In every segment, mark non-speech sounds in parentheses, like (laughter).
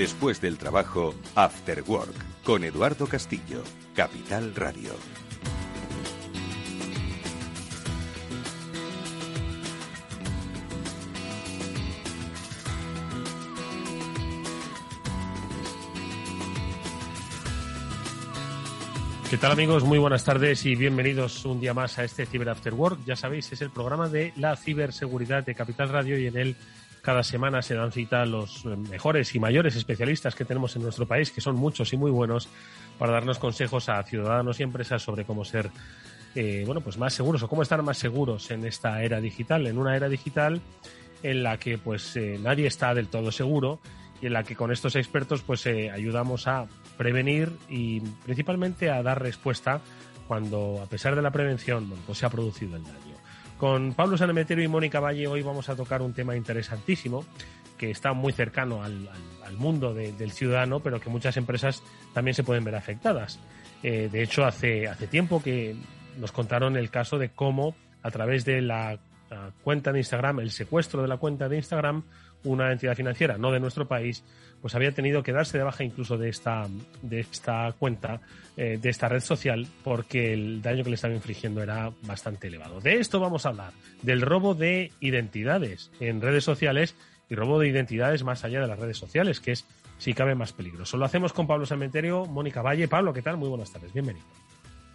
Después del trabajo, After Work, con Eduardo Castillo, Capital Radio. ¿Qué tal amigos? Muy buenas tardes y bienvenidos un día más a este Cyber After Work. Ya sabéis, es el programa de la ciberseguridad de Capital Radio y en él cada semana se dan cita los mejores y mayores especialistas que tenemos en nuestro país, que son muchos y muy buenos, para darnos consejos a ciudadanos y empresas sobre cómo ser eh, bueno, pues más seguros o cómo estar más seguros en esta era digital, en una era digital en la que pues eh, nadie está del todo seguro y en la que con estos expertos pues eh, ayudamos a prevenir y principalmente a dar respuesta cuando a pesar de la prevención pues se ha producido el daño. Con Pablo Sanemeterio y Mónica Valle hoy vamos a tocar un tema interesantísimo que está muy cercano al, mundo del ciudadano, pero que muchas empresas también se pueden ver afectadas. Eh, de hecho, hace, hace tiempo que nos contaron el caso de cómo a través de la cuenta de Instagram, el secuestro de la cuenta de Instagram, una entidad financiera no de nuestro país, pues había tenido que darse de baja incluso de esta, de esta cuenta, eh, de esta red social, porque el daño que le estaba infligiendo era bastante elevado. De esto vamos a hablar, del robo de identidades en redes sociales y robo de identidades más allá de las redes sociales, que es, si cabe, más peligroso. Lo hacemos con Pablo Cementerio, Mónica Valle. Pablo, ¿qué tal? Muy buenas tardes, bienvenido.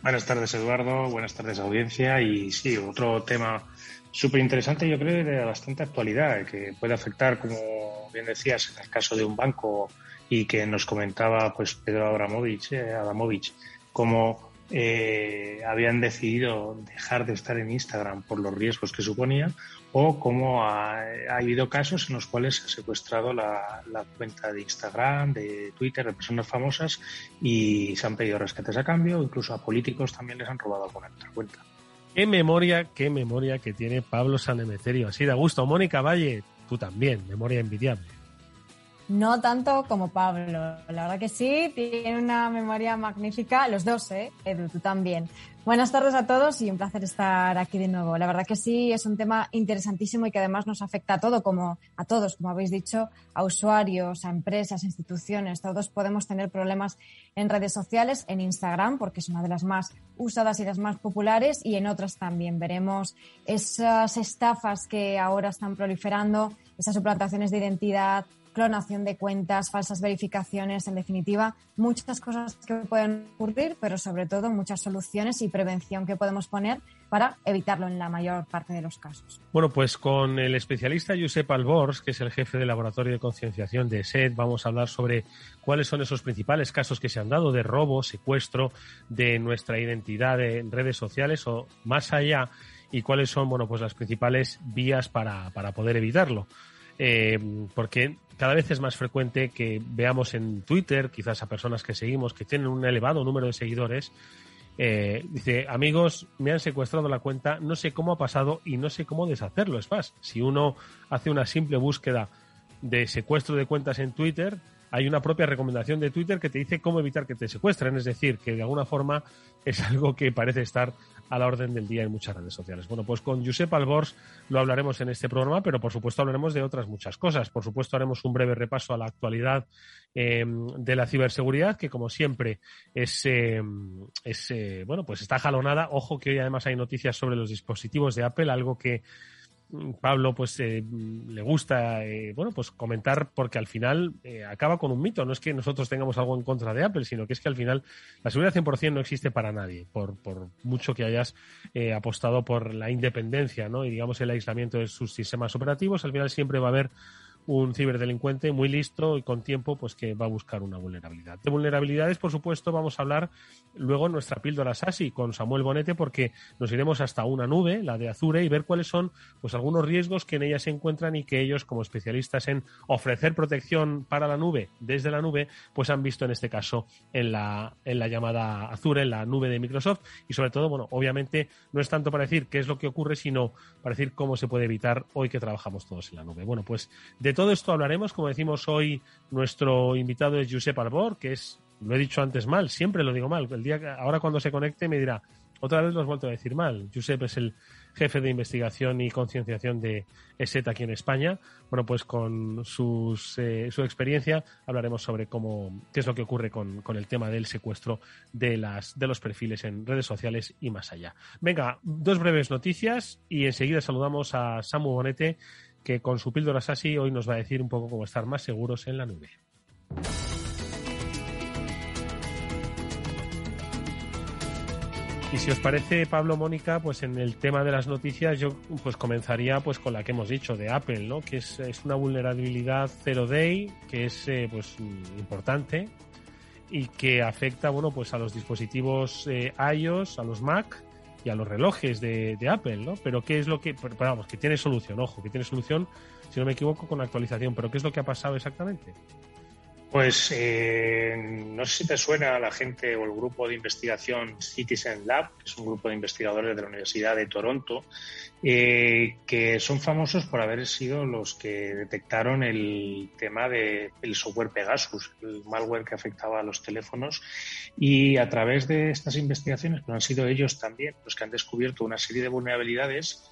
Buenas tardes, Eduardo. Buenas tardes, audiencia. Y sí, otro tema súper interesante, yo creo, de bastante actualidad, que puede afectar, como bien decías, en el caso de un banco y que nos comentaba pues Pedro Abramovich, eh, Adamovich, cómo eh, habían decidido dejar de estar en Instagram por los riesgos que suponía, o cómo ha, habido casos en los cuales se ha secuestrado la, cuenta de Instagram, de Twitter, de personas famosas y se han pedido rescates a cambio, incluso a políticos también les han robado alguna otra cuenta. Qué memoria, qué memoria que tiene Pablo Sanemeterio. Así de gusto. Mónica Valle, tú también, memoria envidiable. No tanto como Pablo, la verdad que sí, tiene una memoria magnífica, los dos, ¿eh? Edu, tú también. Buenas tardes a todos y un placer estar aquí de nuevo. La verdad que sí, es un tema interesantísimo y que además nos afecta a todo, como a todos, como habéis dicho, a usuarios, a empresas, instituciones. Todos podemos tener problemas en redes sociales, en Instagram, porque es una de las más usadas y las más populares, y en otras también. Veremos esas estafas que ahora están proliferando, esas suplantaciones de identidad, clonación de cuentas, falsas verificaciones, en definitiva, muchas cosas que pueden ocurrir, pero sobre todo muchas soluciones y prevención que podemos poner para evitarlo en la mayor parte de los casos. Bueno, pues con el especialista Josep Albors, que es el jefe del Laboratorio de Concienciación de SED, vamos a hablar sobre cuáles son esos principales casos que se han dado de robo, secuestro de nuestra identidad en redes sociales o más allá y cuáles son, bueno, pues las principales vías para, para poder evitarlo. Eh, porque cada vez es más frecuente que veamos en Twitter, quizás a personas que seguimos, que tienen un elevado número de seguidores, eh, dice, amigos, me han secuestrado la cuenta, no sé cómo ha pasado y no sé cómo deshacerlo. Es más, si uno hace una simple búsqueda de secuestro de cuentas en Twitter, hay una propia recomendación de Twitter que te dice cómo evitar que te secuestren. Es decir, que de alguna forma es algo que parece estar a la orden del día en muchas redes sociales. Bueno, pues con Josep Albors lo hablaremos en este programa, pero por supuesto hablaremos de otras muchas cosas. Por supuesto haremos un breve repaso a la actualidad em, de la ciberseguridad, que como siempre es, em, es eh, bueno, pues está jalonada. Ojo que hoy además hay noticias sobre los dispositivos de Apple, algo que Pablo pues eh, le gusta eh, bueno pues comentar porque al final eh, acaba con un mito. No es que nosotros tengamos algo en contra de Apple sino que es que al final la seguridad 100% no existe para nadie por, por mucho que hayas apostado por la independencia no y digamos el aislamiento de sus sistemas operativos al final siempre va a haber un ciberdelincuente muy listo y con tiempo, pues que va a buscar una vulnerabilidad. De vulnerabilidades, por supuesto, vamos a hablar luego en nuestra píldora SASI con Samuel Bonete, porque nos iremos hasta una nube, la de Azure, y ver cuáles son pues algunos riesgos que en ella se encuentran y que ellos, como especialistas en ofrecer protección para la nube desde la nube, pues han visto en este caso en la, en la llamada Azure, en la nube de Microsoft, y sobre todo, bueno, obviamente no es tanto para decir qué es lo que ocurre, sino para decir cómo se puede evitar hoy que trabajamos todos en la nube. Bueno, pues de todo esto hablaremos. Como decimos hoy, nuestro invitado es Josep Arbor, que es, lo he dicho antes mal, siempre lo digo mal. El día ahora cuando se conecte me dirá, otra vez lo has vuelto a decir mal. Josep es el jefe de investigación y concienciación de ESET aquí en España. Bueno, pues con sus, eh, su experiencia hablaremos sobre cómo, qué es lo que ocurre con, con, el tema del secuestro de, las, de los perfiles en redes sociales y más allá. Venga, dos breves noticias y enseguida saludamos a Samu Bonete, que con su píldora SASI hoy nos va a decir un poco cómo estar más seguros en la nube. Y si os parece, Pablo Mónica, pues en el tema de las noticias yo pues comenzaría pues con la que hemos dicho de Apple, ¿no? Que es, es una vulnerabilidad zero day que es eh, pues importante y que afecta bueno pues a los dispositivos eh, iOS, a los Mac y a los relojes de, de, Apple, ¿no? Pero qué es lo que, pero vamos, que tiene solución, ojo, que tiene solución, si no me equivoco, con actualización. Pero qué es lo que ha pasado exactamente? Pues eh, no sé si te suena a la gente o el grupo de investigación Citizen Lab, que es un grupo de investigadores de la Universidad de Toronto, eh, que son famosos por haber sido los que detectaron el tema del software Pegasus, el malware que afectaba a los teléfonos. Y a través de estas investigaciones, pues han sido ellos también los que han descubierto una serie de vulnerabilidades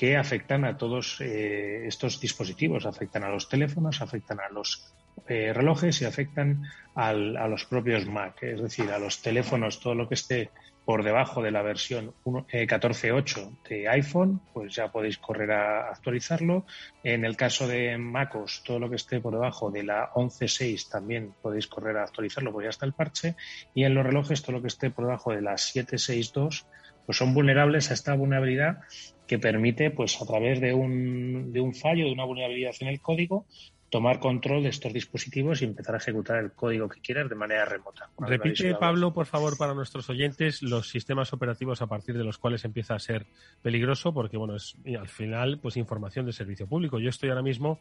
que afectan a todos eh, estos dispositivos, afectan a los teléfonos, afectan a los eh, relojes y afectan al, a los propios Mac, es decir, a los teléfonos, todo lo que esté por debajo de la versión 14.8 eh, de iPhone, pues ya podéis correr a actualizarlo. En el caso de MacOS, todo lo que esté por debajo de la 11.6 también podéis correr a actualizarlo, pues ya está el parche. Y en los relojes, todo lo que esté por debajo de la 7.6.2, pues son vulnerables a esta vulnerabilidad que permite, pues a través de un, de un fallo, de una vulnerabilidad en el código, tomar control de estos dispositivos y empezar a ejecutar el código que quieras de manera remota. Repite, Pablo, por favor, para nuestros oyentes, los sistemas operativos a partir de los cuales empieza a ser peligroso, porque, bueno, es al final, pues información de servicio público. Yo estoy ahora mismo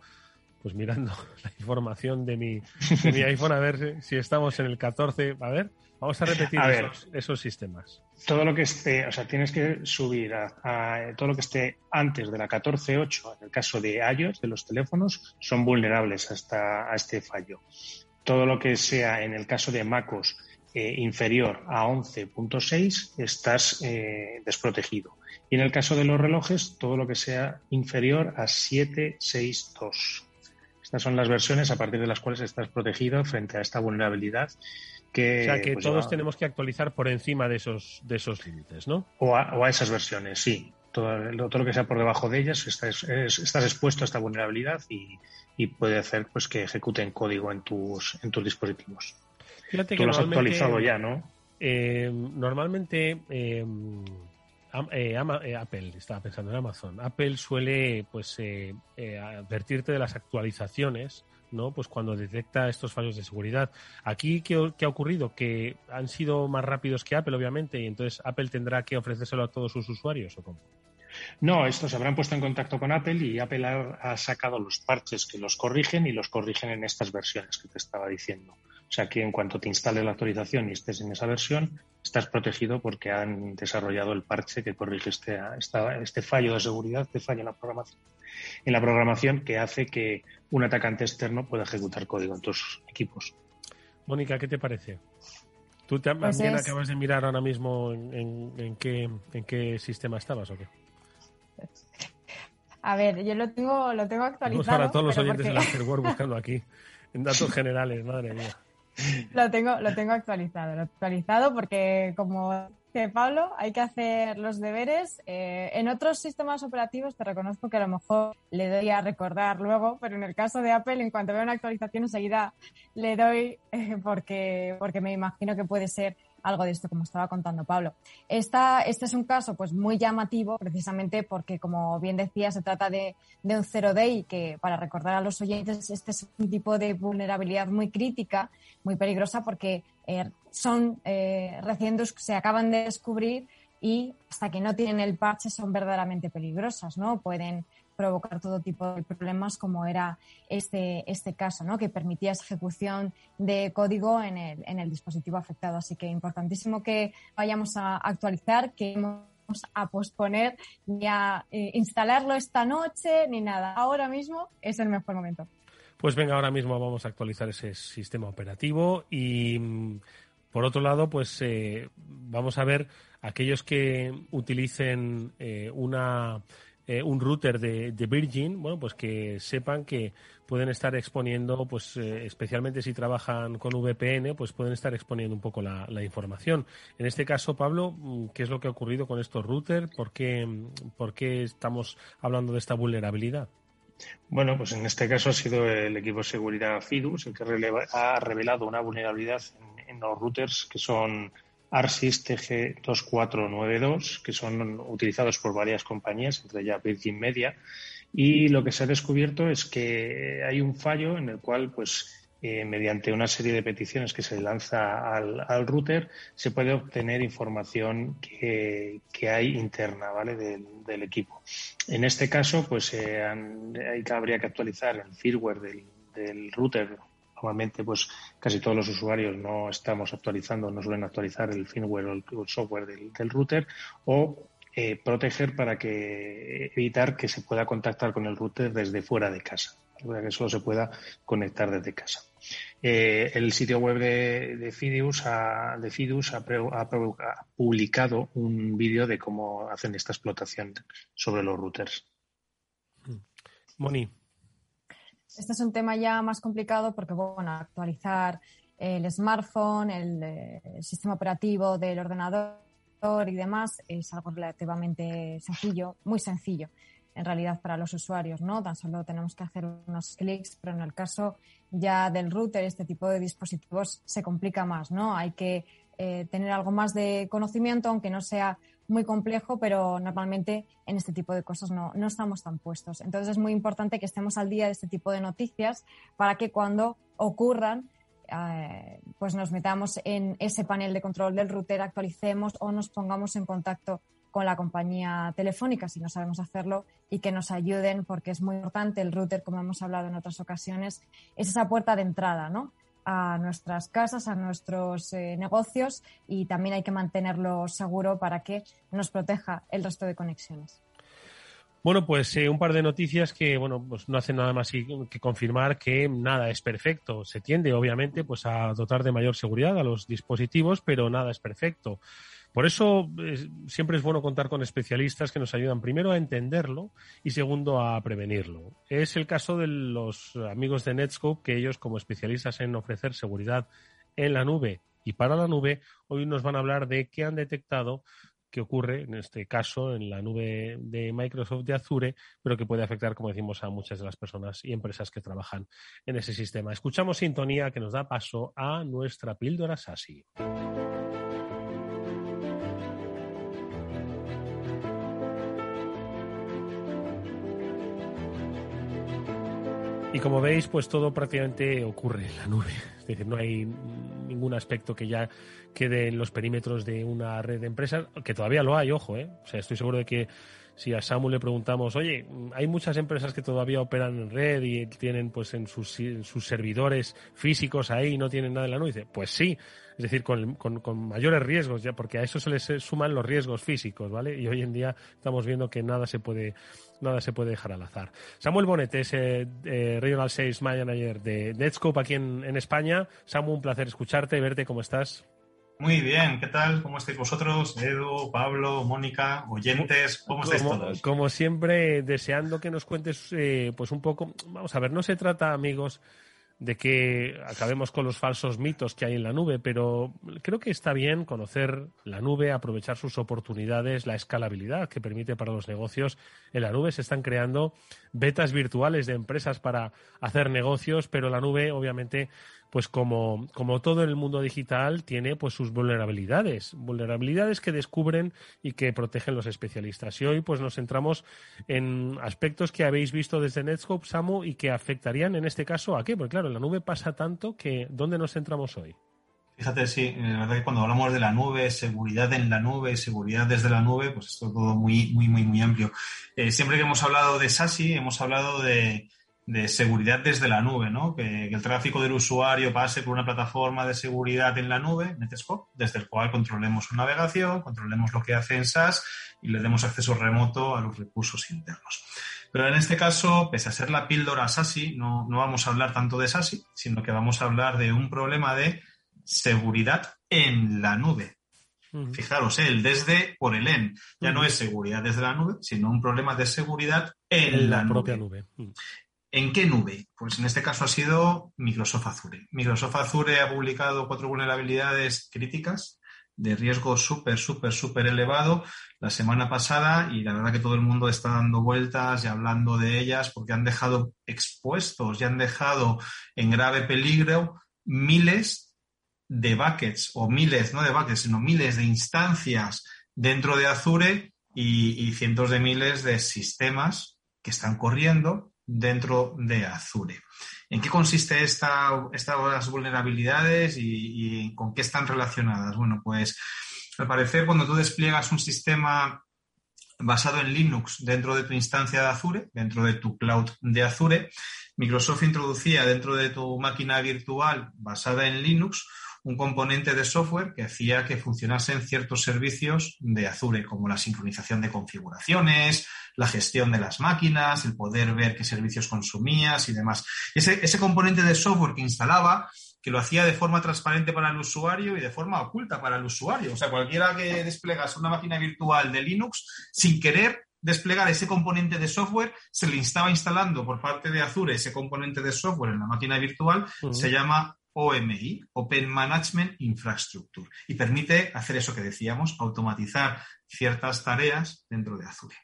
pues mirando (laughs) la información de mi, de mi iPhone a ver si estamos en el 14. A ver, vamos a repetir esos, esos, sistemas. Todo lo que esté, o sea, tienes que subir a, a todo lo que esté antes de la 14.8, en el caso de iOS, de los teléfonos, son vulnerables hasta a este fallo. Todo lo que sea en el caso de MacOS eh, inferior a 11.6, estás eh, desprotegido. Y en el caso de los relojes, todo lo que sea inferior a 762. Estas son las versiones a partir de las cuales estás protegido frente a esta vulnerabilidad. Que, o sea, que pues, todos tenemos que actualizar por encima de esos, de esos límites, ¿no? O a, o a, esas versiones, sí. Todo, todo, lo que sea por debajo de ellas estás, es, estás expuesto a esta vulnerabilidad y, y, puede hacer pues que ejecuten código en tus, en tus dispositivos. Fíjate Tú que lo has actualizado ya, ¿no? Eh, normalmente eh, eh, eh, Apple, estaba pensando en Amazon, Apple suele pues eh, eh, advertirte de las actualizaciones, ¿no? Pues cuando detecta estos fallos de seguridad. Aquí, ¿qué, ¿qué, ha ocurrido? Que han sido más rápidos que Apple, obviamente, y entonces Apple tendrá que ofrecérselo a todos sus usuarios, ¿o cómo? No, estos se habrán puesto en contacto con Apple y Apple ha, ha, sacado los parches que los corrigen y los corrigen en estas versiones que te estaba diciendo. O sea que en cuanto te instale la actualización y estés en esa versión, estás protegido porque han desarrollado el parche que corrige este, este fallo de seguridad, este fallo en la programación, en la programación que hace que un atacante externo pueda ejecutar código en tus equipos. Mónica, ¿qué te parece? ¿Tú también pues es... acabas de mirar ahora mismo en, en, en, qué, en qué sistema estabas o qué? A ver, yo lo tengo, lo tengo actualizado. Vamos para todos los oyentes porque... del Afterword buscando aquí, en datos generales, madre mía. Lo tengo, lo tengo actualizado, lo actualizado porque como dice Pablo, hay que hacer los deberes. Eh, en otros sistemas operativos te reconozco que a lo mejor le doy a recordar luego, pero en el caso de Apple, en cuanto veo una actualización enseguida le doy eh, porque, porque me imagino que puede ser algo de esto, como estaba contando Pablo. Esta, este es un caso pues muy llamativo precisamente porque, como bien decía, se trata de, de un zero day que, para recordar a los oyentes, este es un tipo de vulnerabilidad muy crítica, muy peligrosa porque eh, son eh, recién se acaban de descubrir y hasta que no tienen el parche son verdaderamente peligrosas, ¿no? Pueden provocar todo tipo de problemas como era este, este caso, ¿no? que permitía ejecución de código en el, en el dispositivo afectado. Así que importantísimo que vayamos a actualizar, que vamos a posponer ni a eh, instalarlo esta noche ni nada. Ahora mismo es el mejor momento. Pues venga, ahora mismo vamos a actualizar ese sistema operativo y mm, por otro lado, pues eh, vamos a ver aquellos que utilicen eh, una eh, un router de, Virgin, bueno, pues que sepan que pueden estar exponiendo, pues eh, especialmente si trabajan con VPN, pues pueden estar exponiendo un poco la, información. En este caso, Pablo, mm, ¿qué es lo que ha ocurrido con estos routers? ¿Por qué, por qué estamos hablando de esta vulnerabilidad? Bueno, pues en este caso ha sido el equipo de seguridad FIDUS el que ha revelado una vulnerabilidad en los routers que son ARSYS TG2492, que son utilizados por varias compañías, entre ellas Virgin Media. Y lo que se ha descubierto es que hay un fallo en el cual, pues, eh, mediante una serie de peticiones que se lanza al, router, se puede obtener información que, hay interna, ¿vale? Del, equipo. En este caso, pues, eh, que, habría que actualizar el firmware del router normalmente pues casi todos los usuarios no estamos actualizando, no suelen actualizar el firmware o el, software del, router o eh, proteger para que evitar que se pueda contactar con el router desde fuera de casa, para que solo se pueda conectar desde casa. Eh, el sitio web de, ha, de Fidus ha, publicado un vídeo de cómo hacen esta explotación sobre los routers. Moni. Este es un tema ya más complicado porque, bueno, actualizar el smartphone, el, eh, sistema operativo del ordenador y demás es algo relativamente sencillo, muy sencillo en realidad para los usuarios, ¿no? Tan solo tenemos que hacer unos clics, pero en el caso ya del router, este tipo de dispositivos se complica más, ¿no? Hay que eh, tener algo más de conocimiento, aunque no sea muy complejo, pero normalmente en este tipo de cosas no, no estamos tan puestos. Entonces es muy importante que estemos al día de este tipo de noticias para que cuando ocurran eh, pues nos metamos en ese panel de control del router, actualicemos o nos pongamos en contacto con la compañía telefónica si no sabemos hacerlo y que nos ayuden porque es muy importante el router, como hemos hablado en otras ocasiones, es esa puerta de entrada, ¿no? A nuestras casas, a nuestros eh, negocios y también hay que mantenerlo seguro para que nos proteja el resto de conexiones. Bueno, pues eh, un par de noticias que, bueno, pues no hacen nada más que confirmar que nada es perfecto. Se tiende, obviamente, pues a dotar de mayor seguridad a los dispositivos, pero nada es perfecto. Por eso siempre es bueno contar con especialistas que nos ayudan primero a entenderlo y segundo a prevenirlo. Es el caso de los amigos de Netscope que ellos como especialistas en ofrecer seguridad en la nube y para la nube hoy nos van a hablar de qué han detectado que ocurre en este caso en la nube de Microsoft de Azure, pero que puede afectar, como decimos, a muchas de las personas y empresas que trabajan en ese sistema. Escuchamos sintonía que nos da paso a nuestra píldora SASI. Y como veis, pues todo prácticamente ocurre en la nube. Decir, no hay ningún aspecto que ya quede en los perímetros de una red de empresas, que todavía lo hay, ojo, ¿eh? O sea, estoy seguro de que si a Samu le preguntamos, oye, hay muchas empresas que todavía operan en red y tienen pues en sus, sus servidores físicos ahí y no tienen nada en la nube, pues sí, es decir, con, con, mayores riesgos, ya, porque a eso se les suman los riesgos físicos, ¿vale? Y hoy en día estamos viendo que nada se puede, nada se puede dejar al azar. Samuel Bonet es eh, eh, Regional Sales Manager de Netscope aquí en, en España. Samu, un placer escucharte, verte, ¿cómo estás? Muy bien, ¿qué tal? ¿Cómo estáis vosotros? Edu, Pablo, Mónica, oyentes, ¿cómo estáis todos? Como siempre, deseando que nos cuentes eh, pues un poco, vamos a ver, no se trata, amigos, de que acabemos con los falsos mitos que hay en la nube, pero creo que está bien conocer la nube, aprovechar sus oportunidades, la escalabilidad que permite para los negocios. En la nube se están creando betas virtuales de empresas para hacer negocios, pero la nube obviamente pues como, como todo el mundo digital, tiene pues sus vulnerabilidades, vulnerabilidades que descubren y que protegen los especialistas. Y hoy pues nos centramos en aspectos que habéis visto desde Netscope, Samu, y que afectarían en este caso a qué, porque claro, la nube pasa tanto que ¿dónde nos centramos hoy? Fíjate, sí, la verdad que cuando hablamos de la nube, seguridad en la nube, seguridad desde la nube, pues esto es todo muy, muy, muy, muy amplio. Eh, siempre que hemos hablado de SASI, hemos hablado de, de seguridad desde la nube, ¿no? Que, el tráfico del usuario pase por una plataforma de seguridad en la nube, Netscope, desde el cual controlemos su navegación, controlemos lo que hace en SaaS y le demos acceso remoto a los recursos internos. Pero en este caso, pese a ser la píldora SASI, no, no vamos a hablar tanto de SASI, sino que vamos a hablar de un problema de seguridad en la nube. Fijaros, el desde por el en ya no es seguridad desde la nube, sino un problema de seguridad en, la, propia nube. ¿En qué nube? Pues en este caso ha sido Microsoft Azure. Microsoft Azure ha publicado cuatro vulnerabilidades críticas de riesgo súper, súper, súper elevado la semana pasada y la verdad que todo el mundo está dando vueltas y hablando de ellas porque han dejado expuestos y han dejado en grave peligro miles de buckets o miles, no de buckets, sino miles de instancias dentro de Azure y, cientos de miles de sistemas que están corriendo dentro de Azure. ¿En qué consiste esta, estas vulnerabilidades y, y, con qué están relacionadas? Bueno, pues al parecer cuando tú despliegas un sistema basado en Linux dentro de tu instancia de Azure, dentro de tu cloud de Azure, Microsoft introducía dentro de tu máquina virtual basada en Linux un componente de software que hacía que funcionasen ciertos servicios de Azure, como la sincronización de configuraciones, la gestión de las máquinas, el poder ver qué servicios consumías y demás. Ese, ese componente de software que instalaba que lo hacía de forma transparente para el usuario y de forma oculta para el usuario. O sea, cualquiera que desplegase una máquina virtual de Linux, sin querer desplegar ese componente de software, se le estaba instalando por parte de Azure ese componente de software en la máquina virtual, se llama OMI, Open Management Infrastructure, y permite hacer eso que decíamos, automatizar ciertas tareas dentro de Azure.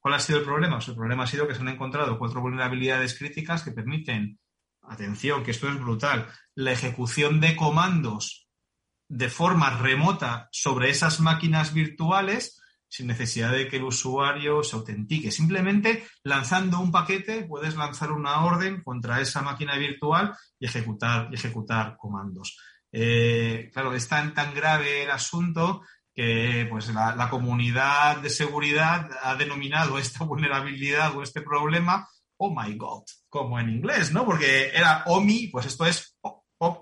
¿Cuál ha sido el problema? Pues el problema ha sido que se han encontrado cuatro vulnerabilidades críticas que permiten, atención, que esto es brutal, la ejecución de comandos de forma remota sobre esas máquinas virtuales sin necesidad de que el usuario se autentique. Simplemente lanzando un paquete puedes lanzar una orden contra esa máquina virtual y ejecutar, y ejecutar comandos. Eh, claro, es tan, tan grave el asunto que pues, la, la, comunidad de seguridad ha denominado esta vulnerabilidad o este problema oh my god, como en inglés, ¿no? Porque era OMI, pues esto es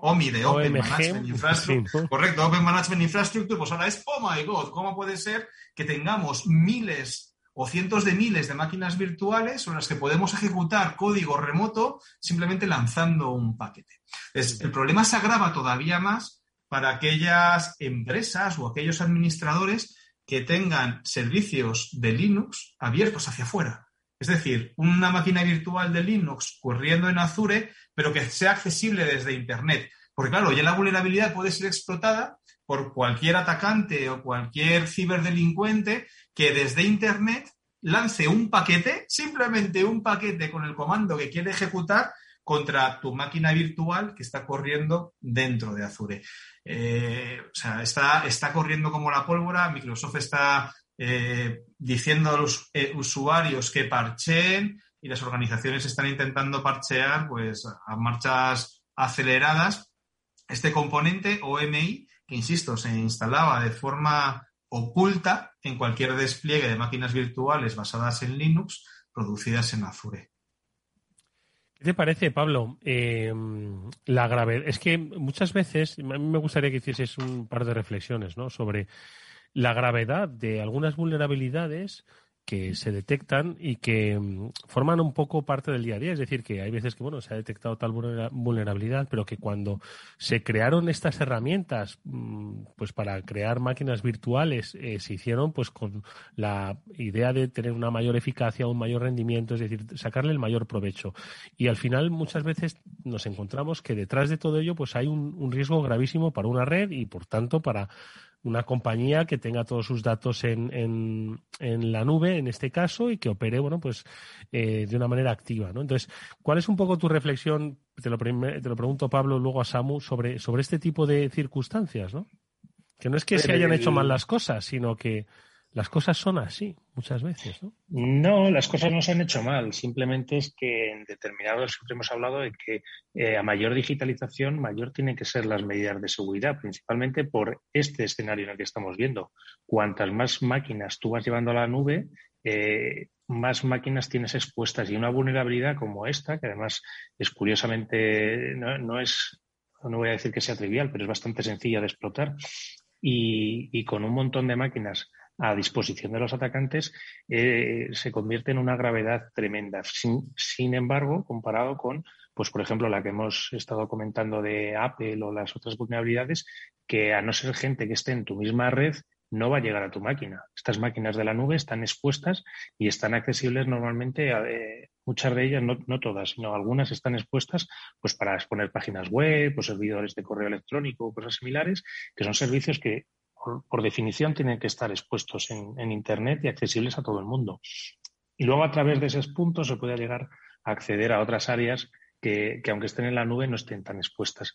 OMI de Open Management Infrastructure. Correcto, Open Management Infrastructure, pues ahora es, oh my god, ¿cómo puede ser que tengamos miles o cientos de miles de máquinas virtuales sobre las que podemos ejecutar código remoto simplemente lanzando un paquete? el problema se agrava todavía más para aquellas empresas o aquellos administradores que tengan servicios de Linux abiertos hacia afuera. Es decir, una máquina virtual de Linux corriendo en Azure, pero que sea accesible desde Internet. Porque claro, ya la vulnerabilidad puede ser explotada por cualquier atacante o cualquier ciberdelincuente que desde Internet lance un paquete, simplemente un paquete con el comando que quiere ejecutar contra tu máquina virtual que está corriendo dentro de Azure. Eh, o sea, está, está corriendo como la pólvora, Microsoft está eh, diciendo a los eh, usuarios que parcheen y las organizaciones están intentando parchear pues, a marchas aceleradas este componente OMI, que insisto, se instalaba de forma oculta en cualquier despliegue de máquinas virtuales basadas en Linux producidas en Azure. ¿Qué te parece, Pablo? Eh, la gravedad. Es que muchas veces, a mí me gustaría que hicieses un par de reflexiones ¿no? sobre la gravedad de algunas vulnerabilidades que se detectan y que mm, forman un poco parte del día a día. Es decir, que hay veces que bueno se ha detectado tal vulnerabilidad, pero que cuando se crearon estas herramientas, mm, pues para crear máquinas virtuales, eh, se hicieron pues con la idea de tener una mayor eficacia, un mayor rendimiento, es decir, sacarle el mayor provecho. Y al final muchas veces nos encontramos que detrás de todo ello pues hay un riesgo gravísimo para una red y por tanto para una compañía que tenga todos sus datos en, en, en la nube, en este caso, y que opere, bueno, pues eh, de una manera activa, ¿no? Entonces, ¿cuál es un poco tu reflexión? Te lo, te lo pregunto, Pablo, luego a Samu, sobre, sobre este tipo de circunstancias, ¿no? Que no es que se hayan hecho mal las cosas, sino que las cosas son así muchas veces, ¿no? No, las cosas no se han hecho mal. Simplemente es que en determinados siempre hemos hablado de que eh, a mayor digitalización, mayor tienen que ser las medidas de seguridad, principalmente por este escenario en el que estamos viendo. Cuantas más máquinas tú vas llevando a la nube, eh, más máquinas tienes expuestas y una vulnerabilidad como esta, que además es curiosamente, no, es, no voy a decir que sea trivial, pero es bastante sencilla de explotar. Y con un montón de máquinas a disposición de los atacantes eh, se convierte en una gravedad tremenda. Sin, embargo, comparado con, pues por ejemplo, la que hemos estado comentando de Apple o las otras vulnerabilidades, que a no ser gente que esté en tu misma red, no va a llegar a tu máquina. Estas máquinas de la nube están expuestas y están accesibles normalmente, a, eh, muchas de ellas, no, no, todas, sino algunas están expuestas pues para exponer páginas web o servidores de correo electrónico cosas similares, que son servicios que por, definición, tienen que estar expuestos en, Internet y accesibles a todo el mundo. Y luego, a través de esos puntos, se puede llegar a acceder a otras áreas que, aunque estén en la nube, no estén tan expuestas.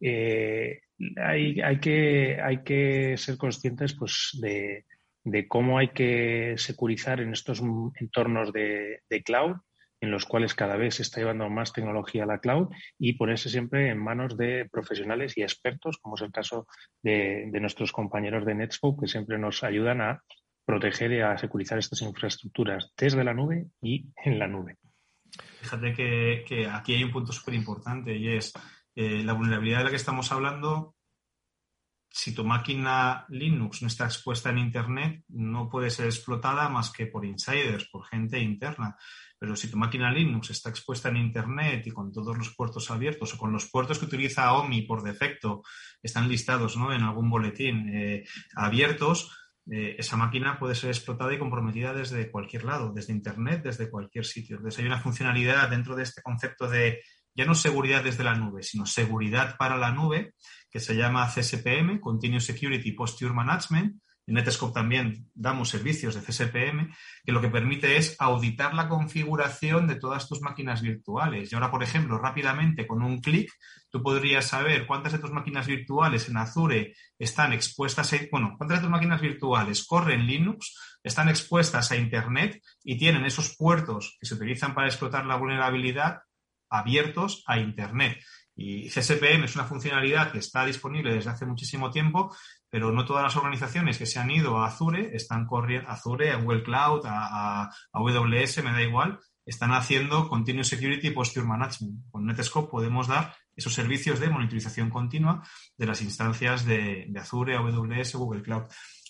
Eh, que, hay que ser conscientes pues, de, cómo hay que securizar en estos entornos de cloud en los cuales cada vez se está llevando más tecnología a la cloud y ponerse siempre en manos de profesionales y expertos, como es el caso de, nuestros compañeros de Netscope, que siempre nos ayudan a proteger y a securizar estas infraestructuras desde la nube y en la nube. Fíjate que, aquí hay un punto súper importante y es eh, la vulnerabilidad de la que estamos hablando. Si tu máquina Linux no está expuesta en Internet, no puede ser explotada más que por insiders, por gente interna. Pero si tu máquina Linux está expuesta en Internet y con todos los puertos abiertos o con los puertos que utiliza OMI por defecto están listados ¿no? en algún boletín eh, abiertos, eh, esa máquina puede ser explotada y comprometida desde cualquier lado, desde Internet, desde cualquier sitio. Entonces hay una funcionalidad dentro de este concepto de ya no seguridad desde la nube, sino seguridad para la nube, que se llama CSPM, Continuous Security Posture Management, en Netscope también damos servicios de CSPM que lo que permite es auditar la configuración de todas tus máquinas virtuales. Y ahora, por ejemplo, rápidamente con un clic, tú podrías saber cuántas de tus máquinas virtuales en Azure están expuestas, a, bueno, cuántas de tus máquinas virtuales corren Linux, están expuestas a Internet y tienen esos puertos que se utilizan para explotar la vulnerabilidad abiertos a Internet. Y CSPM es una funcionalidad que está disponible desde hace muchísimo tiempo, pero no todas las organizaciones que se han ido a Azure están corriendo, Azure, a Google Cloud, a, AWS, me da igual, están haciendo Continuous Security Posture Management. Con Netscope podemos dar esos servicios de monitorización continua de las instancias de, Azure, AWS, Google Cloud.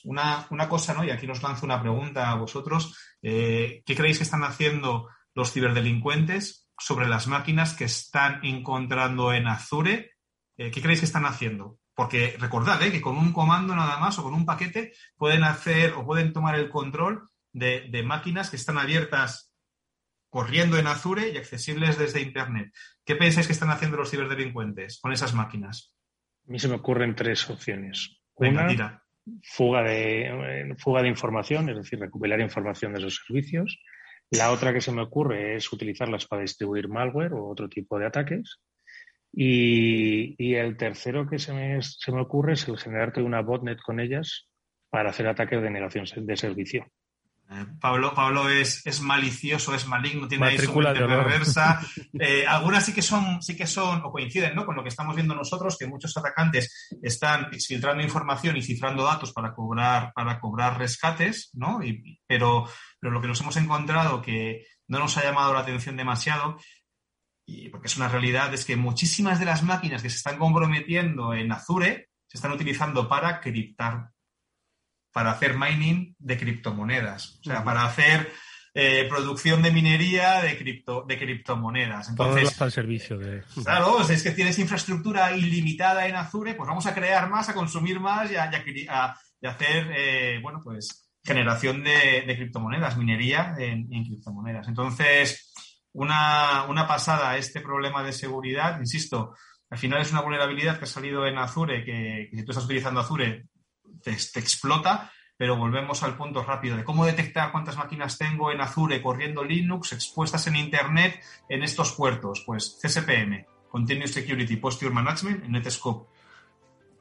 Una, cosa, ¿no? Y aquí nos lanzo una pregunta a vosotros. Eh, ¿Qué creéis que están haciendo los ciberdelincuentes sobre las máquinas que están encontrando en Azure. Eh, ¿Qué creéis que están haciendo? Porque recordad eh, que con un comando nada más o con un paquete pueden hacer o pueden tomar el control de, máquinas que están abiertas corriendo en Azure y accesibles desde Internet. ¿Qué pensáis que están haciendo los ciberdelincuentes con esas máquinas? A mí se me ocurren tres opciones. Una, Fuga, de, eh, fuga de información, es decir, recuperar información de esos servicios. La otra que se me ocurre es utilizarlas para distribuir malware o otro tipo de ataques. Y, el tercero que se me, se me ocurre es el generarte una botnet con ellas para hacer ataques de negación de servicio. Eh, Pablo, Pablo es, es, malicioso, es maligno, tiene ahí su perversa. (laughs) Eh, algunas sí que son, sí que son, o coinciden, ¿no? Con lo que estamos viendo nosotros, que muchos atacantes están filtrando información y cifrando datos para cobrar, para cobrar rescates, ¿no? pero, pero lo que nos hemos encontrado que no nos ha llamado la atención demasiado, y porque es una realidad, es que muchísimas de las máquinas que se están comprometiendo en Azure se están utilizando para criptar para hacer mining de criptomonedas, o sea, para hacer eh, producción de minería de, cripto, de criptomonedas. Entonces, al servicio de... Claro, es que tienes infraestructura ilimitada en Azure, pues vamos a crear más, a consumir más y a, hacer, eh, bueno, pues generación de, criptomonedas, minería en, criptomonedas. Entonces, una, una pasada a este problema de seguridad, insisto, al final es una vulnerabilidad que ha salido en Azure, que, si tú estás utilizando Azure, te, explota, pero volvemos al punto rápido de cómo detectar cuántas máquinas tengo en Azure corriendo Linux expuestas en Internet en estos puertos. Pues CSPM, Continuous Security Posture Management, en Netscope.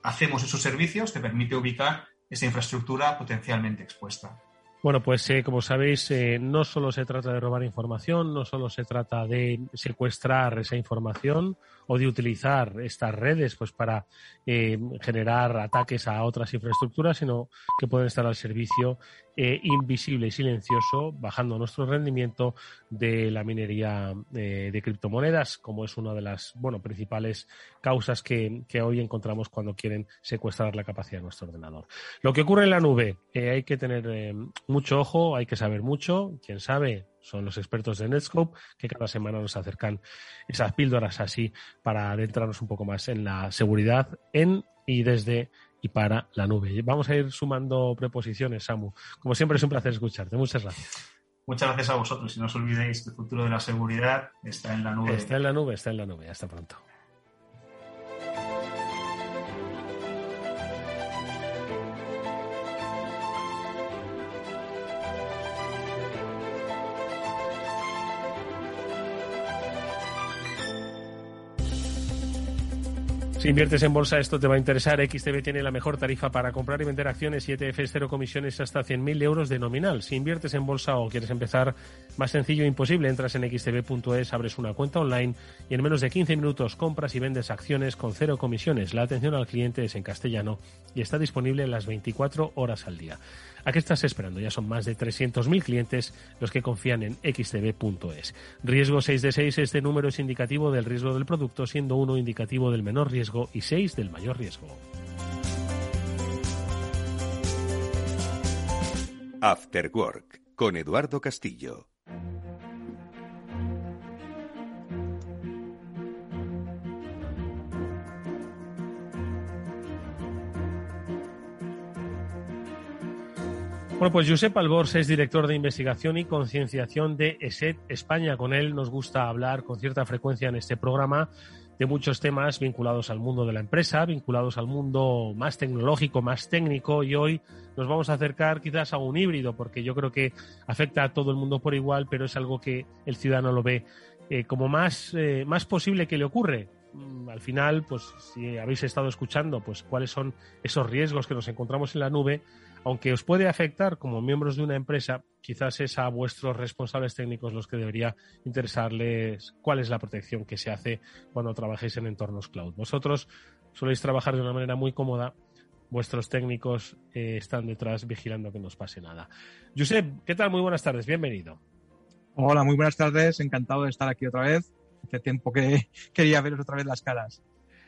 Hacemos esos servicios, te permite ubicar esa infraestructura potencialmente expuesta. Bueno, pues eh, como sabéis, eh, no solo se trata de robar información, no solo se trata de secuestrar esa información o de utilizar estas redes pues para eh, generar ataques a otras infraestructuras, sino que pueden estar al servicio invisible y silencioso, bajando nuestro rendimiento de la minería de criptomonedas, como es una de las bueno principales causas que, que, hoy encontramos cuando quieren secuestrar la capacidad de nuestro ordenador. Lo que ocurre en la nube, hay que tener mucho ojo, hay que saber mucho. Quien sabe son los expertos de Netscope que cada semana nos acercan esas píldoras así para adentrarnos un poco más en la seguridad en y desde y para la nube. Vamos a ir sumando preposiciones, Samu. Como siempre es un placer escucharte. Muchas gracias. Muchas gracias a vosotros y no os olvidéis que el futuro de la seguridad está en la nube. Está en la nube, está en la nube. Hasta pronto. Si inviertes en bolsa, esto te va a interesar. XTB tiene la mejor tarifa para comprar y vender acciones y ETFs cero comisiones hasta 100.000 euros de nominal. Si inviertes en bolsa o quieres empezar, más sencillo imposible, entras en xtb.es, abres una cuenta online y en menos de 15 minutos compras y vendes acciones con cero comisiones. La atención al cliente es en castellano y está disponible las 24 horas al día. ¿A qué estás esperando? Ya son más de 300.000 clientes los que confían en xtb.es. Riesgo 6 de 6, este número es indicativo del riesgo del producto, siendo 1 indicativo del menor riesgo y 6 del mayor riesgo. After Work con Eduardo Castillo. Bueno, pues Josep Albors es director de investigación y concienciación de ESET España. Con él nos gusta hablar con cierta frecuencia en este programa de muchos temas vinculados al mundo de la empresa, vinculados al mundo más tecnológico, más técnico y hoy nos vamos a acercar quizás a un híbrido porque yo creo que afecta a todo el mundo por igual, pero es algo que el ciudadano lo ve eh, como más, eh, más posible que le ocurre. Mm, al final, pues si habéis estado escuchando, pues cuáles son esos riesgos que nos encontramos en la nube, aunque os puede afectar como miembros de una empresa, quizás es a vuestros responsables técnicos los que debería interesarles cuál es la protección que se hace cuando trabajéis en entornos cloud. Vosotros soléis trabajar de una manera muy cómoda, vuestros técnicos eh, están detrás vigilando que no os pase nada. Josep, ¿qué tal? Muy buenas tardes, bienvenido. Hola, muy buenas tardes, encantado de estar aquí otra vez. Hace tiempo que (laughs) quería veros otra vez las caras.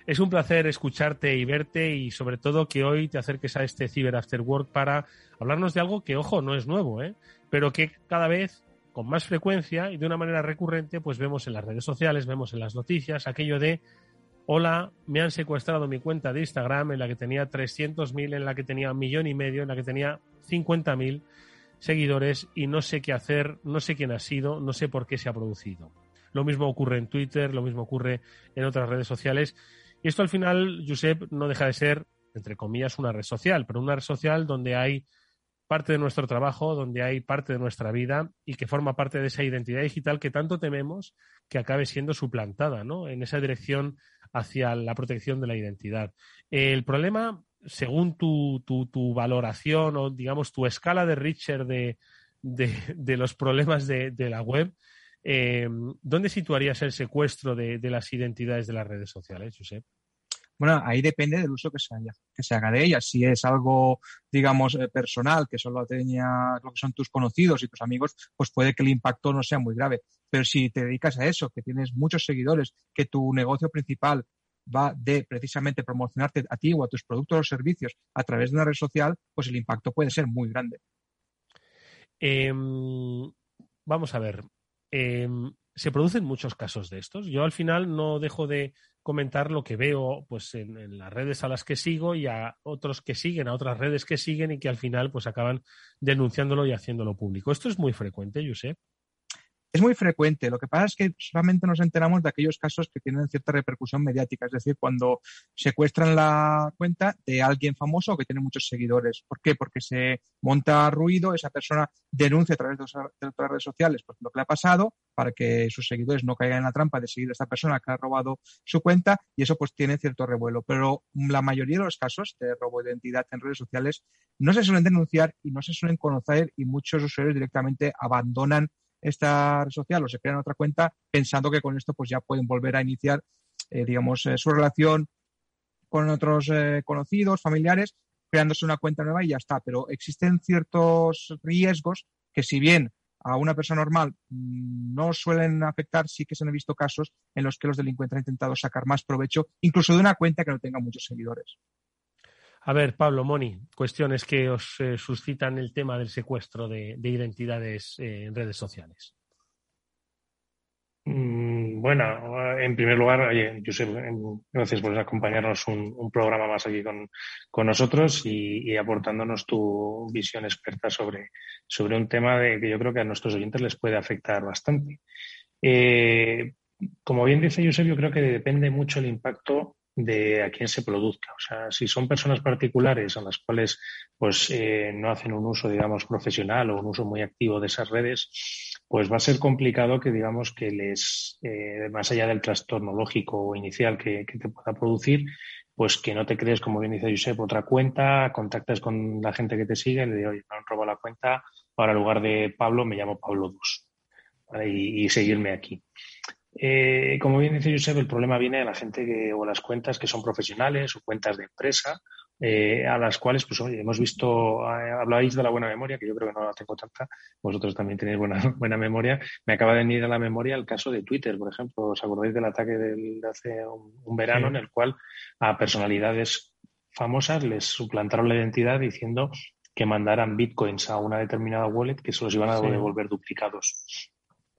Es un placer escucharte y verte y sobre todo que hoy te acerques a este Cyber After Work para hablarnos de algo que, ojo, no es nuevo, ¿eh? pero que cada vez con más frecuencia y de una manera recurrente, pues vemos en las redes sociales, vemos en las noticias aquello de hola, me han secuestrado mi cuenta de Instagram en la que tenía 300.000, en la que tenía un millón y medio, en la que tenía 50.000 seguidores y no sé qué hacer, no sé quién ha sido, no sé por qué se ha producido. Lo mismo ocurre en Twitter, lo mismo ocurre en otras redes sociales y esto al final, Josep, no deja de ser, entre comillas, una red social, pero una red social donde hay parte de nuestro trabajo, donde hay parte de nuestra vida y que forma parte de esa identidad digital que tanto tememos que acabe siendo suplantada, ¿no? En esa dirección hacia la protección de la identidad. El problema, según tu, tu, valoración o, digamos, tu escala de Richard de, de, los problemas de, la web, eh, ¿dónde situarías el secuestro de, las identidades de las redes sociales, Josep? Bueno, ahí depende del uso que se, que se haga de ellas. Si es algo, digamos, eh, personal, que solo tenía lo que son tus conocidos y tus amigos, pues puede que el impacto no sea muy grave. Pero si te dedicas a eso, que tienes muchos seguidores, que tu negocio principal va de precisamente promocionarte a ti o a tus productos o servicios a través de una red social, pues el impacto puede ser muy grande. Em, vamos a ver. Em, se producen muchos casos de estos. Yo al final no dejo de comentar lo que veo pues en, las redes a las que sigo y a otros que siguen, a otras redes que siguen y que al final pues acaban denunciándolo y haciéndolo público. Esto es muy frecuente, Josep. Es muy frecuente. Lo que pasa es que solamente nos enteramos de aquellos casos que tienen cierta repercusión mediática, es decir, cuando secuestran la cuenta de alguien famoso que tiene muchos seguidores. ¿Por qué? Porque se monta ruido, esa persona denuncia a través de, otras redes sociales pues, lo que le ha pasado para que sus seguidores no caigan en la trampa de seguir a esta persona que ha robado su cuenta y eso pues tiene cierto revuelo. Pero la mayoría de los casos de robo de identidad en redes sociales no se suelen denunciar y no se suelen conocer y muchos usuarios directamente abandonan esta red social o se crean otra cuenta pensando que con esto pues ya pueden volver a iniciar, eh, digamos, eh, su relación con otros eh, conocidos, familiares, creándose una cuenta nueva y ya está. Pero existen ciertos riesgos que si bien a una persona normal mm, no suelen afectar, sí que se han visto casos en los que los delincuentes han intentado sacar más provecho, incluso de una cuenta que no tenga muchos seguidores. A ver, Pablo, Moni, cuestiones que os eh, suscitan el tema del secuestro de, identidades eh, en redes sociales. Mm, bueno, en primer lugar, oye, Josep, gracias por acompañarnos un, programa más aquí con, nosotros y, aportándonos tu visión experta sobre, sobre un tema de, que yo creo que a nuestros oyentes les puede afectar bastante. Eh, como bien dice Josep, yo creo que depende mucho el impacto de a quién se produzca. O sea, si son personas particulares a las cuales pues eh, no hacen un uso, digamos, profesional o un uso muy activo de esas redes, pues va a ser complicado que, digamos, que les, eh, más allá del trastorno lógico o inicial que, te pueda producir, pues que no te crees, como bien dice Josep, otra cuenta, contactas con la gente que te sigue y le digo, oye, me han robado la cuenta, ahora en lugar de Pablo me llamo Pablo Dus. y seguirme aquí. Eh, como bien dice Josep, el problema viene de la gente que, o las cuentas que son profesionales o cuentas de empresa, eh, a las cuales, pues oye, hemos visto, eh, hablabais de la buena memoria, que yo creo que no la tengo tanta, vosotros también tenéis buena, (laughs) buena memoria. Me acaba de venir a la memoria el caso de Twitter, por ejemplo. ¿Os acordáis del ataque de hace un, verano en el cual a personalidades famosas les suplantaron la identidad diciendo que mandaran bitcoins a una determinada wallet que se los iban a devolver duplicados?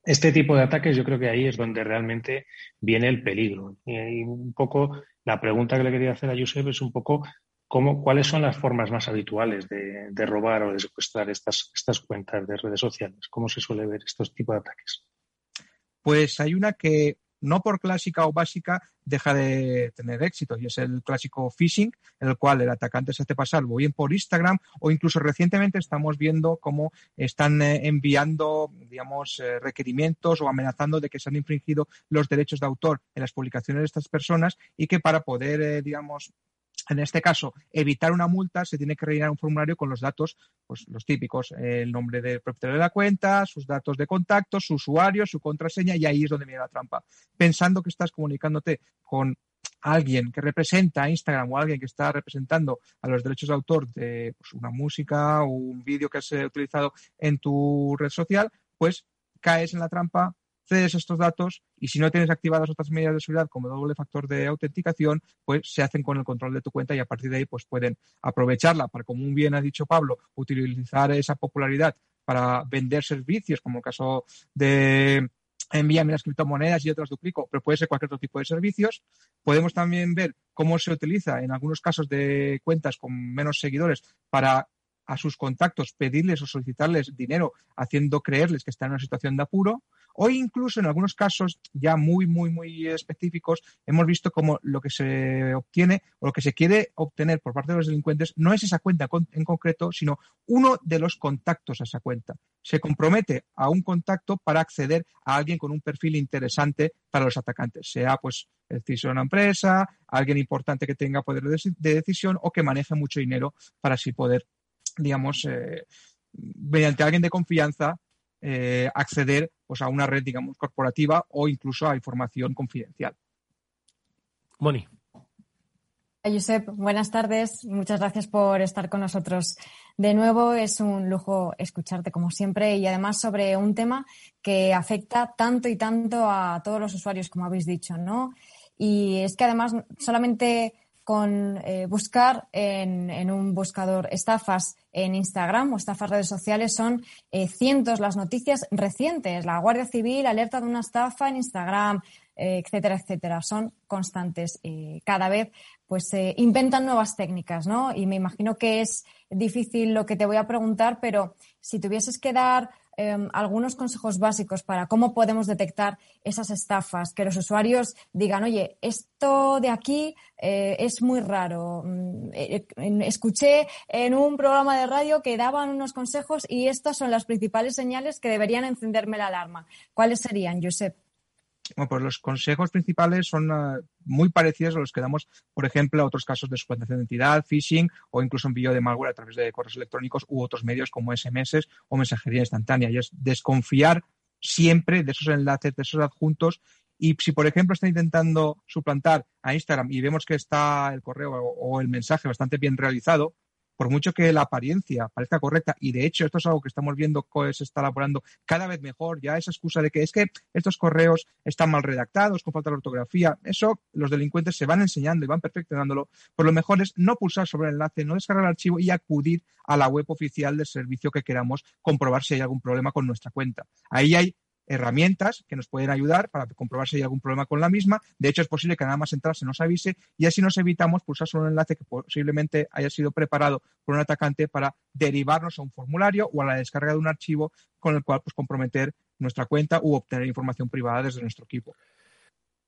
Este tipo de ataques yo creo que ahí es donde realmente viene el peligro. Y un poco la pregunta que le quería hacer a Josep es un poco cómo, cuáles son las formas más habituales de, robar o de secuestrar estas, estas cuentas de redes sociales. ¿Cómo se suele ver estos tipos de ataques? Pues hay una que no por clásica o básica deja de tener éxito y es el clásico phishing en el cual el atacante se hace pasar o bien por Instagram o incluso recientemente estamos viendo cómo están eh, enviando digamos eh, requerimientos o amenazando de que se han infringido los derechos de autor en las publicaciones de estas personas y que para poder eh, digamos en este caso, evitar una multa, se tiene que rellenar un formulario con los datos, pues los típicos, el nombre del propietario de la cuenta, sus datos de contacto, su usuario, su contraseña, y ahí es donde viene la trampa. Pensando que estás comunicándote con alguien que representa a Instagram o alguien que está representando a los derechos de autor de pues, una música o un vídeo que has eh, utilizado en tu red social, pues caes en la trampa, cedes estos datos y si no tienes activadas otras medidas de seguridad como doble factor de autenticación, pues se hacen con el control de tu cuenta y a partir de ahí pues pueden aprovecharla para, como bien ha dicho Pablo, utilizar esa popularidad para vender servicios, como el caso de envíame las criptomonedas y otras duplico, pero puede ser cualquier otro tipo de servicios. Podemos también ver cómo se utiliza en algunos casos de cuentas con menos seguidores para a sus contactos pedirles o solicitarles dinero haciendo creerles que están en una situación de apuro o incluso en algunos casos ya muy, muy, muy específicos hemos visto como lo que se obtiene o lo que se quiere obtener por parte de los delincuentes no es esa cuenta en concreto, sino uno de los contactos a esa cuenta. Se compromete a un contacto para acceder a alguien con un perfil interesante para los atacantes, sea pues el de una empresa, alguien importante que tenga poder de decisión o que maneje mucho dinero para así poder digamos, eh, mediante alguien de confianza, eh, acceder pues, a una red, digamos, corporativa o incluso a información confidencial. Moni. Josep, buenas tardes. Muchas gracias por estar con nosotros de nuevo. Es un lujo escucharte como siempre y además sobre un tema que afecta tanto y tanto a todos los usuarios, como habéis dicho, ¿no? Y es que además solamente con eh, buscar en, un buscador estafas en Instagram o estafas redes sociales son eh, cientos las noticias recientes. La Guardia Civil alerta de una estafa en Instagram, eh, etcétera, etcétera. Son constantes. cada vez pues inventan nuevas técnicas, ¿no? Y me imagino que es difícil lo que te voy a preguntar, pero si tuvieses que dar em, algunos consejos básicos para cómo podemos detectar esas estafas, que los usuarios digan, oye, esto de aquí eh, es muy raro. Mm, eh, escuché en un programa de radio que daban unos consejos y estas son las principales señales que deberían encenderme la alarma. ¿Cuáles serían, Josep? Bueno, pues los consejos principales son uh, muy parecidos a los que damos, por ejemplo, a otros casos de suplantación de identidad, phishing o incluso envío de malware a través de correos electrónicos u otros medios como SMS o mensajería instantánea. Y es desconfiar siempre de esos enlaces, de esos adjuntos. Y si, por ejemplo, está intentando suplantar a Instagram y vemos que está el correo o el mensaje bastante bien realizado, por mucho que la apariencia parezca correcta, y de hecho esto es algo que estamos viendo que se está elaborando cada vez mejor, ya esa excusa de que es que estos correos están mal redactados, con falta de ortografía, eso los delincuentes se van enseñando y van perfeccionándolo, por lo mejor es no pulsar sobre el enlace, no descargar el archivo y acudir a la web oficial del servicio que queramos comprobar si hay algún problema con nuestra cuenta. Ahí hay herramientas que nos pueden ayudar para comprobar si hay algún problema con la misma. De hecho, es posible que nada más entrar se nos avise y así nos evitamos pulsar sobre un enlace que posiblemente haya sido preparado por un atacante para derivarnos a un formulario o a la descarga de un archivo con el cual pues, comprometer nuestra cuenta u obtener información privada desde nuestro equipo.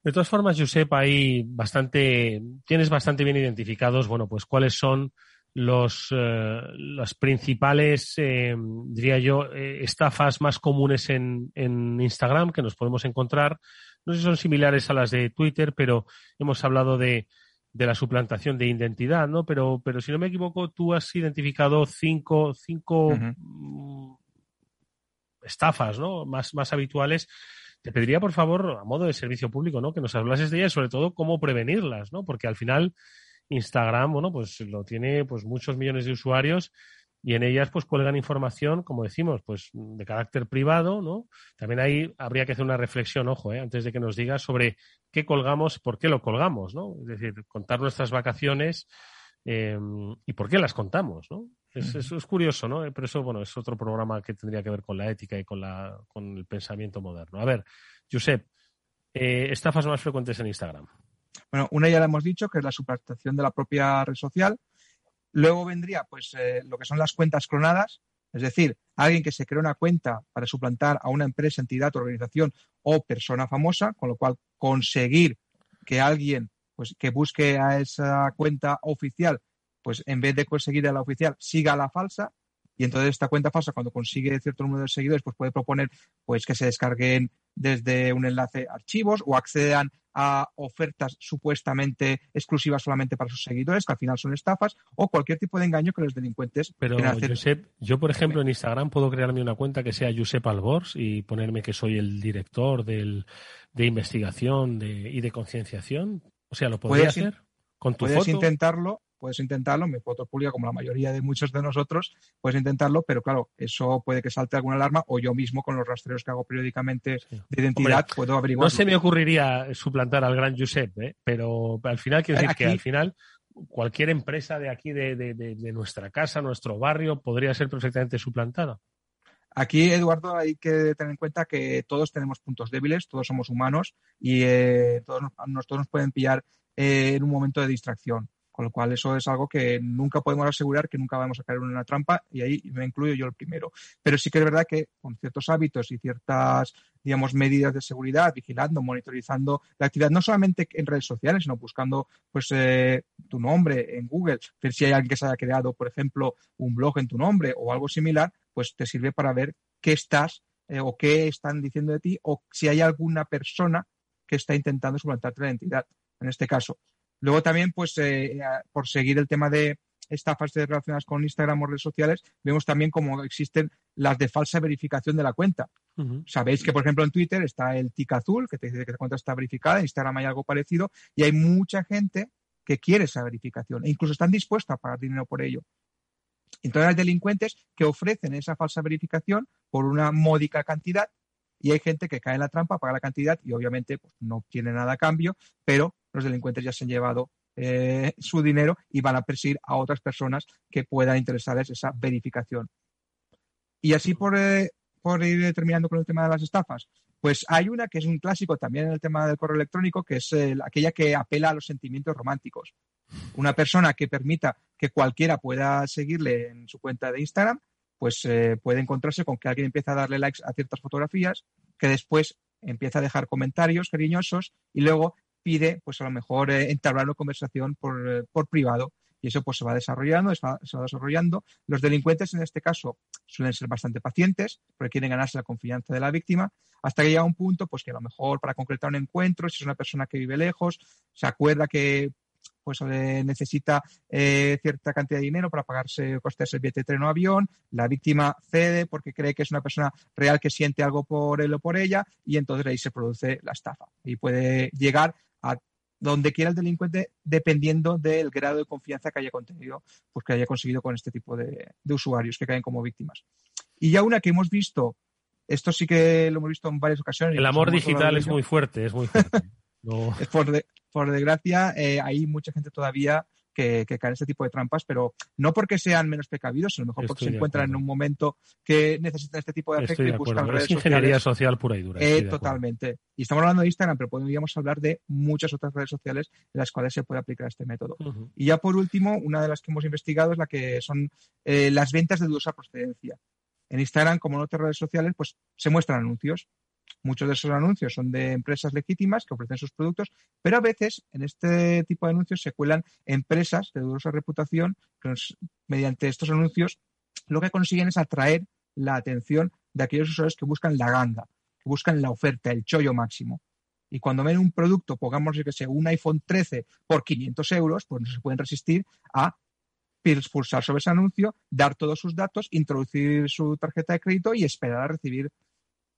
De todas formas, Josep, ahí bastante, tienes bastante bien identificados, bueno, pues cuáles son los, eh, las principales, eh, diría yo, eh, estafas más comunes en, en, Instagram que nos podemos encontrar. No sé si son similares a las de Twitter, pero hemos hablado de, de la suplantación de identidad, ¿no? Pero, pero si no me equivoco, tú has identificado cinco, cinco mm, estafas, ¿no? Más, más habituales. Te pediría, por favor, a modo de servicio público, ¿no? Que nos hablases de ellas, sobre todo cómo prevenirlas, ¿no? Porque al final Instagram, bueno, pues lo tiene pues muchos millones de usuarios y en ellas pues cuelgan información, como decimos, pues de carácter privado, ¿no? También ahí habría que hacer una reflexión, ojo, ¿eh? antes de que nos digas sobre qué colgamos, por qué lo colgamos, ¿no? Es decir, contar nuestras vacaciones eh, y por qué las contamos, ¿no? Es, es, curioso, ¿no? Pero eso, bueno, es otro programa que tendría que ver con la ética y con, la, con el pensamiento moderno. A ver, Josep, eh, estafas más frecuentes en Instagram. Bueno, una ya la hemos dicho, que es la suplantación de la propia red social. Luego vendría, pues, eh, lo que son las cuentas clonadas, es decir, alguien que se crea una cuenta para suplantar a una empresa, entidad, organización o persona famosa, con lo cual conseguir que alguien pues, que busque a esa cuenta oficial, pues en vez de conseguir a la oficial, siga a la falsa. Y entonces esta cuenta falsa, cuando consigue cierto número de seguidores, pues puede proponer pues, que se descarguen desde un enlace archivos o accedan a ofertas supuestamente exclusivas solamente para sus seguidores, que al final son estafas, o cualquier tipo de engaño que los delincuentes Pero, Josep, yo, por ejemplo, en Instagram puedo crearme una cuenta que sea Josep Albors y ponerme que soy el director del, de investigación de, y de concienciación. O sea, ¿lo podría hacer? ¿Con tu puedes intentarlo, puedes intentarlo, mi foto pública, como la mayoría de muchos de nosotros, puedes intentarlo, pero claro, eso puede que salte alguna alarma o yo mismo con los rastreos que hago periódicamente de identidad puedo averiguar. No se me ocurriría suplantar al gran Josep, ¿eh? pero al final quiero decir que al final cualquier empresa de aquí, de, de, nuestra casa, nuestro barrio, podría ser perfectamente suplantada. Aquí, Eduardo, hay que tener en cuenta que todos tenemos puntos débiles, todos somos humanos y eh, todos, nos, todos nos pueden pillar eh, en un momento de distracción. Con lo cual, eso es algo que nunca podemos asegurar que nunca vamos a caer en una trampa y ahí me incluyo yo el primero. Pero sí que es verdad que con ciertos hábitos y ciertas, digamos, medidas de seguridad, vigilando, monitorizando la actividad, no solamente en redes sociales, sino buscando, pues, eh, tu nombre en Google, ver si hay alguien que se haya creado, por ejemplo, un blog en tu nombre o algo similar, pues te sirve para ver qué estás eh, o qué están diciendo de ti o si hay alguna persona que está intentando suplantarte la identidad. En este caso, Luego también, pues, eh, por seguir el tema de estafas relacionadas con Instagram o redes sociales, vemos también cómo existen las de falsa verificación de la cuenta. Sabéis que, por ejemplo, en Twitter está el tic azul, que te dice que la cuenta está verificada, en Instagram hay algo parecido, y hay mucha gente que quiere esa verificación e incluso están dispuestos a pagar dinero por ello. Entonces hay delincuentes que ofrecen esa falsa verificación por una módica cantidad y hay gente que cae en la trampa, paga la cantidad y obviamente pues, no tiene nada a cambio, pero los delincuentes ya se han llevado eh, su dinero y van a perseguir a otras personas que puedan interesarles esa verificación. Y así por, eh, por ir terminando con el tema de las estafas, pues hay una que es un clásico también en el tema del correo electrónico, que es aquella que apela a los sentimientos románticos. Una persona que permita que cualquiera pueda seguirle en su cuenta de Instagram pues eh, puede encontrarse con que alguien empieza a darle likes a ciertas fotografías, que después empieza a dejar comentarios cariñosos y luego pide, pues a lo mejor, eh, entablar una conversación por, eh, por, privado. Y eso pues se va desarrollando, se va, desarrollando. Los delincuentes en este caso suelen ser bastante pacientes porque quieren ganarse la confianza de la víctima hasta que llega un punto pues que a lo mejor para concretar un encuentro, si es una persona que vive lejos, se acuerda que pues necesita eh, cierta cantidad de dinero para pagarse costes el billete de tren o avión, la víctima cede porque cree que es una persona real que siente algo por él o por ella y entonces ahí se produce la estafa y puede llegar a donde quiera el delincuente dependiendo del grado de confianza que haya contenido, pues que haya conseguido con este tipo de, de usuarios que caen como víctimas. Y ya una que hemos visto, esto sí que lo hemos visto en varias ocasiones. El amor digital es muy fuerte, es muy fuerte. (laughs) No. es por, de, por desgracia, eh, hay mucha gente todavía que, que, cae en este tipo de trampas, pero no porque sean menos precavidos, sino mejor porque se encuentran en un momento que necesitan este tipo de efecto y buscan redes es ingeniería social pura y dura. Eh, totalmente. Y estamos hablando de Instagram, pero podríamos hablar de muchas otras redes sociales en las cuales se puede aplicar este método. Uh -huh. Y ya por último, una de las que hemos investigado es la que son eh, las ventas de dudosa procedencia. En Instagram, como en otras redes sociales, pues se muestran anuncios Muchos de esos anuncios son de empresas legítimas que ofrecen sus productos, pero a veces en este tipo de anuncios se cuelan empresas de dudosa reputación que mediante estos anuncios lo que consiguen es atraer la atención de aquellos usuarios que buscan la ganga, que buscan la oferta, el chollo máximo. Y cuando ven un producto, pongamos que sea un iPhone 13 por 500 euros, pues no se pueden resistir a pulsar sobre ese anuncio, dar todos sus datos, introducir su tarjeta de crédito y esperar a recibir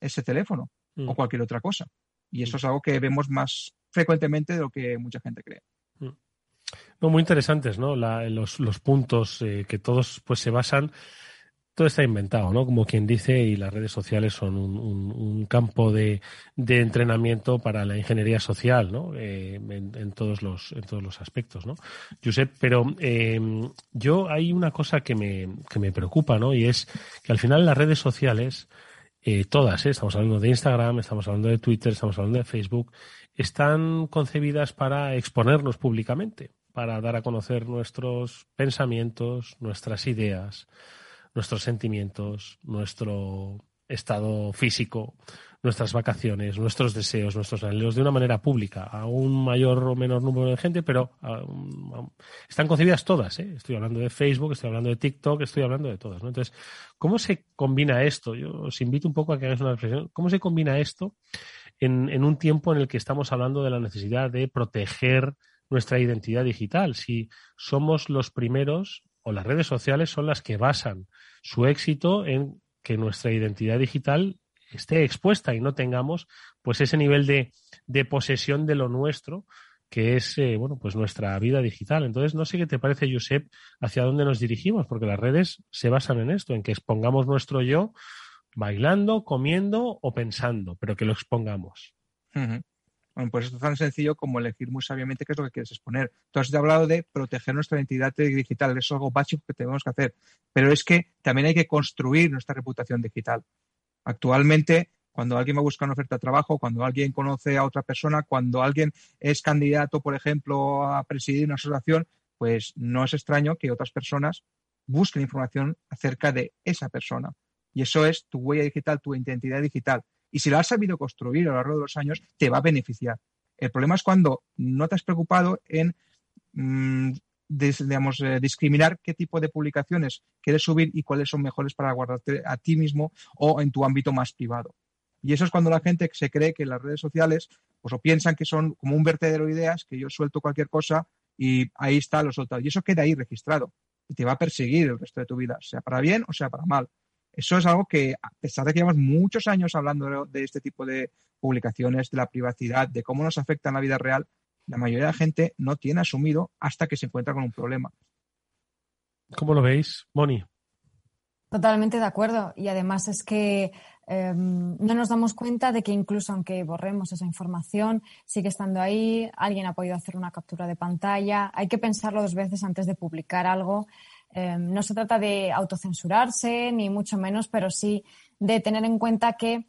ese teléfono mm. o cualquier otra cosa. Y eso es algo que vemos más frecuentemente de lo que mucha gente cree. Mm. No, muy interesantes, ¿no? La, los, los, puntos eh, que todos pues se basan. Todo está inventado, ¿no? Como quien dice, y las redes sociales son un, un, un campo de, de, entrenamiento para la ingeniería social, ¿no? Eh, en, en, todos los, en todos los aspectos, ¿no? Josep, pero eh, yo hay una cosa que me, que me preocupa, ¿no? Y es que al final las redes sociales eh, todas, ¿eh? estamos hablando de Instagram, estamos hablando de Twitter, estamos hablando de Facebook, están concebidas para exponernos públicamente, para dar a conocer nuestros pensamientos, nuestras ideas, nuestros sentimientos, nuestro estado físico, nuestras vacaciones, nuestros deseos, nuestros anhelos de una manera pública, a un mayor o menor número de gente, pero están concebidas todas. ¿eh? Estoy hablando de Facebook, estoy hablando de TikTok, estoy hablando de todas. ¿no? Entonces, ¿cómo se combina esto? Yo os invito un poco a que hagáis una reflexión. ¿Cómo se combina esto en, en un tiempo en el que estamos hablando de la necesidad de proteger nuestra identidad digital? Si somos los primeros o las redes sociales son las que basan su éxito en que nuestra identidad digital esté expuesta y no tengamos pues ese nivel de, de posesión de lo nuestro que es eh, bueno pues nuestra vida digital. Entonces no sé qué te parece, Josep, hacia dónde nos dirigimos, porque las redes se basan en esto, en que expongamos nuestro yo bailando, comiendo o pensando, pero que lo expongamos. Bueno, pues esto es tan sencillo como elegir muy sabiamente qué es lo que quieres exponer. Tú has hablado de proteger nuestra identidad digital, es algo básico que tenemos que hacer, pero es que también hay que construir nuestra reputación digital. Actualmente, cuando alguien va a buscar una oferta de trabajo, cuando alguien conoce a otra persona, cuando alguien es candidato, por ejemplo, a presidir una asociación, pues no es extraño que otras personas busquen información acerca de esa persona. Y eso es tu huella digital, tu identidad digital. Y si la has sabido construir a lo largo de los años, te va a beneficiar. El problema es cuando no te has preocupado en mmm, digamos, eh, discriminar qué tipo de publicaciones quieres subir y cuáles son mejores para guardarte a ti mismo o en tu ámbito más privado. Y eso es cuando la gente se cree que las redes sociales, pues o piensan que son como un vertedero de ideas, que yo suelto cualquier cosa y ahí está lo soltado. Y eso queda ahí registrado y te va a perseguir el resto de tu vida, sea para bien o sea para mal. Eso es algo que, a pesar de que llevamos muchos años hablando de este tipo de publicaciones, de la privacidad, de cómo nos afecta en la vida real, la mayoría de la gente no tiene asumido hasta que se encuentra con un problema. ¿Cómo lo veis, Moni? Totalmente de acuerdo. Y además es que eh, no nos damos cuenta de que incluso aunque borremos esa información, sigue estando ahí, alguien ha podido hacer una captura de pantalla. Hay que pensarlo dos veces antes de publicar algo. Eh, no se trata de autocensurarse, ni mucho menos, pero sí de tener en cuenta que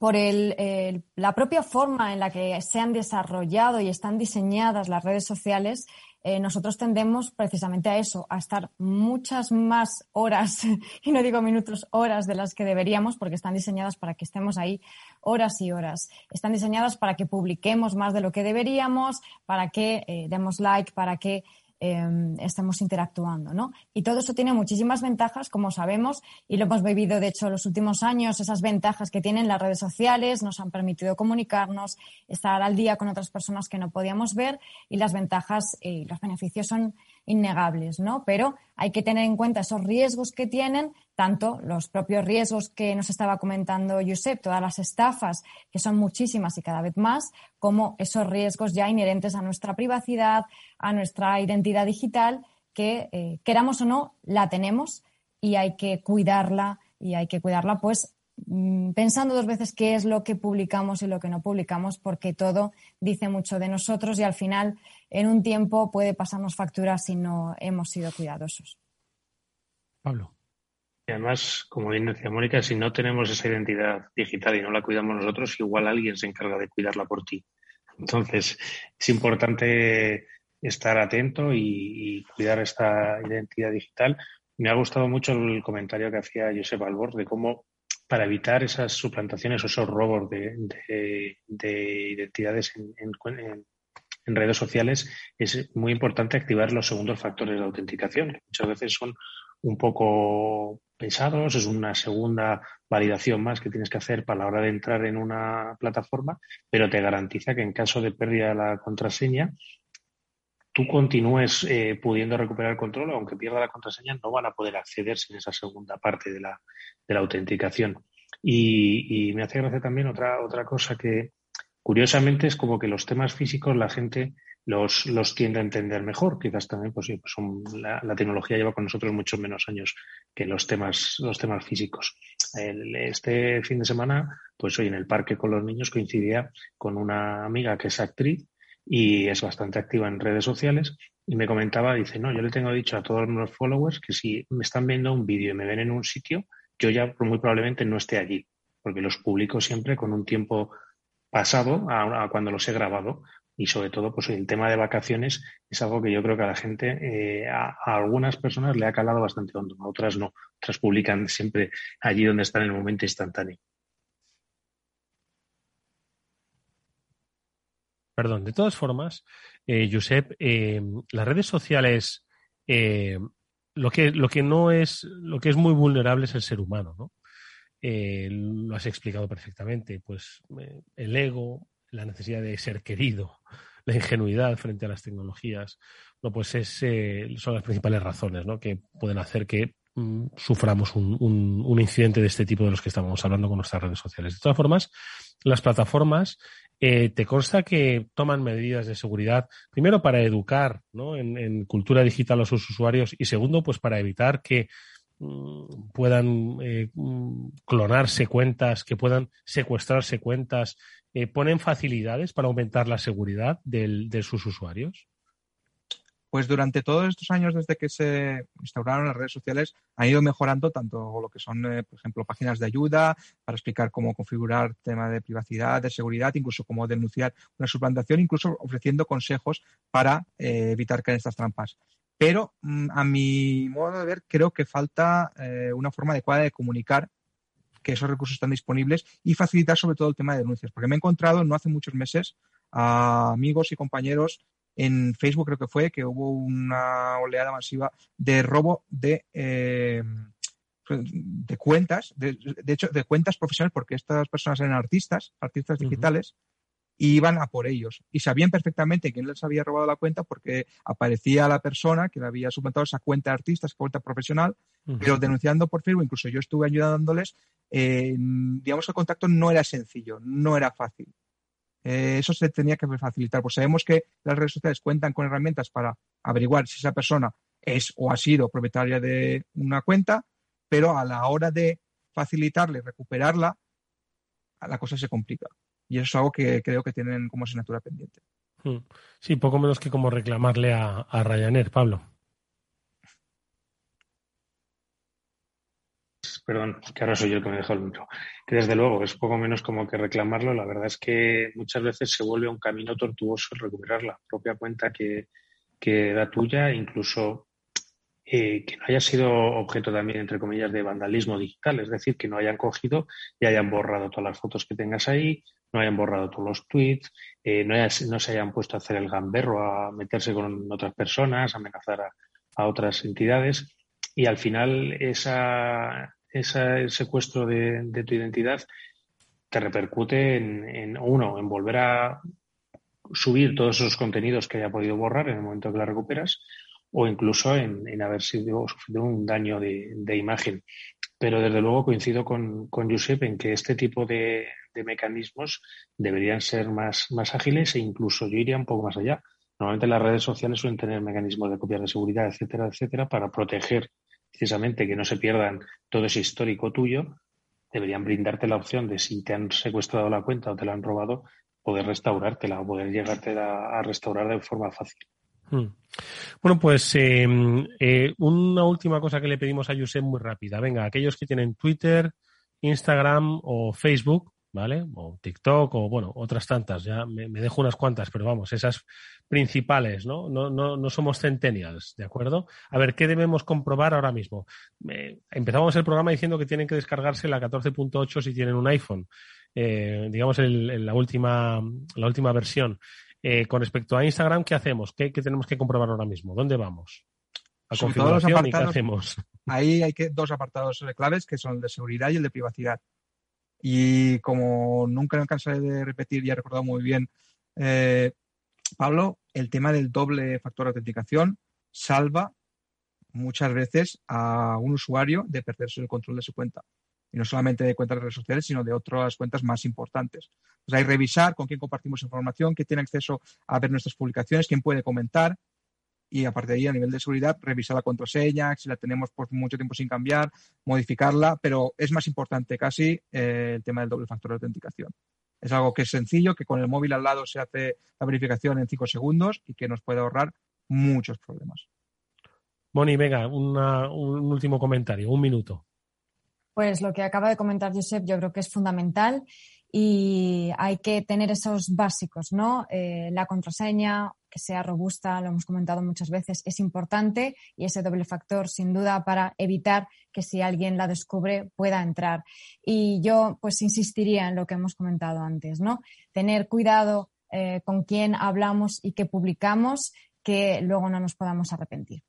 por el, la propia forma en la que se han desarrollado y están diseñadas las redes sociales, eh, nosotros tendemos precisamente a eso, a estar muchas más horas, (laughs) y no digo minutos, horas de las que deberíamos, porque están diseñadas para que estemos ahí horas y horas. Están diseñadas para que publiquemos más de lo que deberíamos, para que eh, demos like, para que Em, estamos interactuando, ¿no? Y todo eso tiene muchísimas ventajas, como sabemos, y lo hemos vivido, de hecho, los últimos años, esas ventajas que tienen las redes sociales nos han permitido comunicarnos, estar al día con otras personas que no podíamos ver, y las ventajas y los beneficios son innegables, ¿no? Pero hay que tener en cuenta esos riesgos que tienen, tanto los propios riesgos que nos estaba comentando Josep, todas las estafas, que son muchísimas y cada vez más, como esos riesgos ya inherentes a nuestra privacidad, a nuestra identidad digital, que eh, queramos o no, la tenemos y hay que cuidarla y hay que cuidarla pues pensando dos veces qué es lo que publicamos y lo que no publicamos, porque todo dice mucho de nosotros y al final en un tiempo puede pasarnos facturas si no hemos sido cuidadosos. Pablo. Y además, como bien decía Mónica, si no tenemos esa identidad digital y no la cuidamos nosotros, igual alguien se encarga de cuidarla por ti. Entonces, es importante estar atento y, y cuidar esta identidad digital. Me ha gustado mucho el comentario que hacía Josep Albor de cómo para evitar esas suplantaciones o esos robos de, identidades en, redes sociales, es muy importante activar los segundos factores de autenticación, muchas veces son un poco pesados, es una segunda validación más que tienes que hacer para la hora de entrar en una plataforma, pero te garantiza que en caso de pérdida de la contraseña, tú continúes eh, pudiendo recuperar el control, aunque pierda la contraseña, no van a poder acceder sin esa segunda parte de la, autenticación. Y, me hace gracia también otra, otra cosa que, curiosamente, es como que los temas físicos la gente los, los tiende a entender mejor. Quizás también, pues, pues son, la, tecnología lleva con nosotros muchos menos años que los temas, los temas físicos. este fin de semana, pues hoy en el parque con los niños coincidía con una amiga que es actriz y es bastante activa en redes sociales y me comentaba, dice, no, yo le tengo dicho a todos los followers que si me están viendo un vídeo y me ven en un sitio, yo ya muy probablemente no esté allí, porque los publico siempre con un tiempo pasado a, cuando los he grabado y sobre todo pues el tema de vacaciones es algo que yo creo que a la gente, eh, a, algunas personas le ha calado bastante hondo, a otras no, otras publican siempre allí donde están en el momento instantáneo. Perdón, de todas formas, eh, Josep, eh, las redes sociales, eh, lo, que, lo que no es, lo que es muy vulnerable es el ser humano, ¿no? lo has explicado perfectamente, pues el ego, la necesidad de ser querido, (laughs) la ingenuidad frente a las tecnologías, no, pues es, son las principales razones ¿no? que pueden hacer que mm, suframos un, un, incidente de este tipo de los que estábamos hablando con nuestras redes sociales. De todas formas, las plataformas eh, ¿Te consta que toman medidas de seguridad, primero para educar en, cultura digital a sus usuarios y segundo, pues para evitar que mm, puedan eh, mm, clonarse cuentas, que puedan secuestrarse cuentas? Eh, ¿Ponen facilidades para aumentar la seguridad de sus usuarios? Pues durante todos estos años desde que se instauraron las redes sociales han ido mejorando tanto lo que son, eh, por ejemplo, páginas de ayuda para explicar cómo configurar tema de privacidad, de seguridad, incluso cómo denunciar una suplantación, incluso ofreciendo consejos para eh, evitar caer en estas trampas. Pero mm, a mi modo de ver, creo que falta eh, una forma adecuada de comunicar que esos recursos están disponibles y facilitar sobre todo el tema de denuncias. Porque me he encontrado no hace muchos meses a amigos y compañeros en Facebook creo que fue, que hubo una oleada masiva de robo de, eh, de cuentas, de, hecho, de cuentas profesionales, porque estas personas eran artistas, artistas digitales, y iban a por ellos. Y sabían perfectamente quién les había robado la cuenta porque aparecía la persona que le había suplantado esa cuenta de artista, esa cuenta profesional, pero denunciando por Facebook, incluso yo estuve ayudándoles, eh, digamos que el contacto no era sencillo, no era fácil. Eh, eso se tenía que facilitar. Pues sabemos que las redes sociales cuentan con herramientas para averiguar si esa persona es o ha sido propietaria de una cuenta, pero a la hora de facilitarle, recuperarla, la cosa se complica. Y eso es algo que creo que tienen como asignatura pendiente. Hmm. Sí, poco menos que como reclamarle a, a Ryanair, Pablo. Perdón, que ahora soy yo el que me dejo el micro, que desde luego es poco menos como que reclamarlo. La verdad es que muchas veces se vuelve un camino tortuoso recuperar la propia cuenta que, que era tuya, incluso eh, que no haya sido objeto también, entre comillas, de vandalismo digital, es decir, que no hayan cogido y hayan borrado todas las fotos que tengas ahí, no hayan borrado todos los tweets, eh, no, no, se hayan puesto a hacer el gamberro, a meterse con otras personas, a amenazar a, otras entidades. Y al final esa, ese secuestro de, tu identidad te repercute en, en, uno, en volver a subir todos esos contenidos que haya podido borrar en el momento que la recuperas o incluso en, haber sido, sufrido un daño de, imagen. Pero desde luego coincido con, con Josep en que este tipo de, mecanismos deberían ser más, más ágiles e incluso yo iría un poco más allá. Normalmente las redes sociales suelen tener mecanismos de copias de seguridad, etcétera, etcétera, para proteger precisamente que no se pierdan todo ese histórico tuyo. Deberían brindarte la opción de si te han secuestrado la cuenta o te la han robado, poder restaurártela o poder llegarte a, restaurar de forma fácil. Hmm. Bueno, pues em, eh, una última cosa que le pedimos a Josep muy rápida. Venga, aquellos que tienen Twitter, Instagram o Facebook, ¿vale? O TikTok o, bueno, otras tantas. Ya me, dejo unas cuantas, pero vamos, esas principales, ¿no? No, no, no somos centennials, ¿de acuerdo? A ver, ¿qué debemos comprobar ahora mismo? empezamos el programa diciendo que tienen que descargarse la 14.8 si tienen un iPhone. Eh, digamos, la, última, la última versión. Eh, con respecto a Instagram, ¿qué hacemos? ¿Qué, tenemos que comprobar ahora mismo? ¿Dónde vamos? A configuración y qué hacemos. Ahí hay que, dos apartados claves que son el de seguridad y el de privacidad. Y como nunca me cansaré de repetir y he recordado muy bien, eh, Pablo, el tema del doble factor de autenticación salva muchas veces a un usuario de perderse el control de su cuenta y no solamente de cuentas de redes sociales, sino de otras cuentas más importantes. Pues hay revisar con quién compartimos información, quién tiene acceso a ver nuestras publicaciones, quién puede comentar y aparte de ahí, a nivel de seguridad, revisar la contraseña, si la tenemos por mucho tiempo sin cambiar, modificarla, pero es más importante casi eh, el tema del doble factor de autenticación. Es algo que es sencillo, que con el móvil al lado se hace la verificación en cinco segundos y que nos puede ahorrar muchos problemas. Moni, venga, un último comentario, un minuto. Pues lo que acaba de comentar Josep yo creo que es fundamental y hay que tener esos básicos, ¿no? Eh, la contraseña, que sea robusta, lo hemos comentado muchas veces, es importante y ese doble factor, sin duda, para evitar que si alguien la descubre pueda entrar. Y yo, pues, insistiría en lo que hemos comentado antes, ¿no? Tener cuidado eh, con quién hablamos y qué publicamos, que luego no nos podamos arrepentir.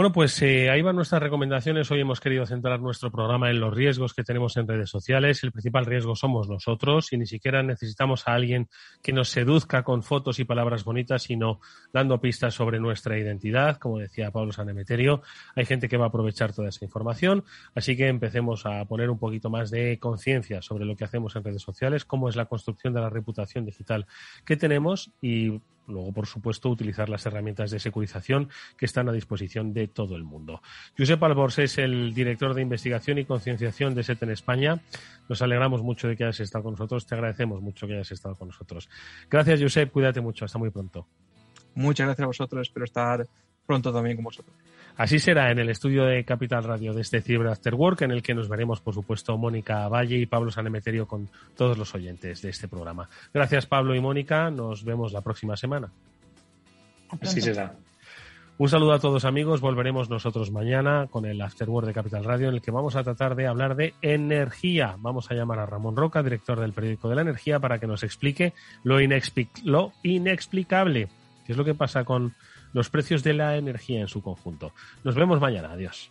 Bueno, pues eh, ahí van nuestras recomendaciones. Hoy hemos querido centrar nuestro programa en los riesgos que tenemos en redes sociales. El principal riesgo somos nosotros y ni siquiera necesitamos a alguien que nos seduzca con fotos y palabras bonitas, sino dando pistas sobre nuestra identidad. Como decía Pablo Sanemeterio, hay gente que va a aprovechar toda esa información. Así que empecemos a poner un poquito más de conciencia sobre lo que hacemos en redes sociales, cómo es la construcción de la reputación digital que tenemos y Luego, por supuesto, utilizar las herramientas de securización que están a disposición de todo el mundo. Josep Albors es el director de investigación y concienciación de SET en España. Nos alegramos mucho de que hayas estado con nosotros. Te agradecemos mucho que hayas estado con nosotros. Gracias, Josep. Cuídate mucho. Hasta muy pronto. Muchas gracias a vosotros. Espero estar pronto también con vosotros. Así será en el estudio de Capital Radio de este Cyber After Work, en el que nos veremos, por supuesto, Mónica Valle y Pablo Sanemeterio con todos los oyentes de este programa. Gracias, Pablo y Mónica. Nos vemos la próxima semana. Así será. Un saludo a todos amigos, volveremos nosotros mañana con el Afterword de Capital Radio en el que vamos a tratar de hablar de energía. Vamos a llamar a Ramón Roca, director del periódico de la energía, para que nos explique lo, lo inexplicable, qué es lo que pasa con los precios de la energía en su conjunto. Nos vemos mañana. Adiós.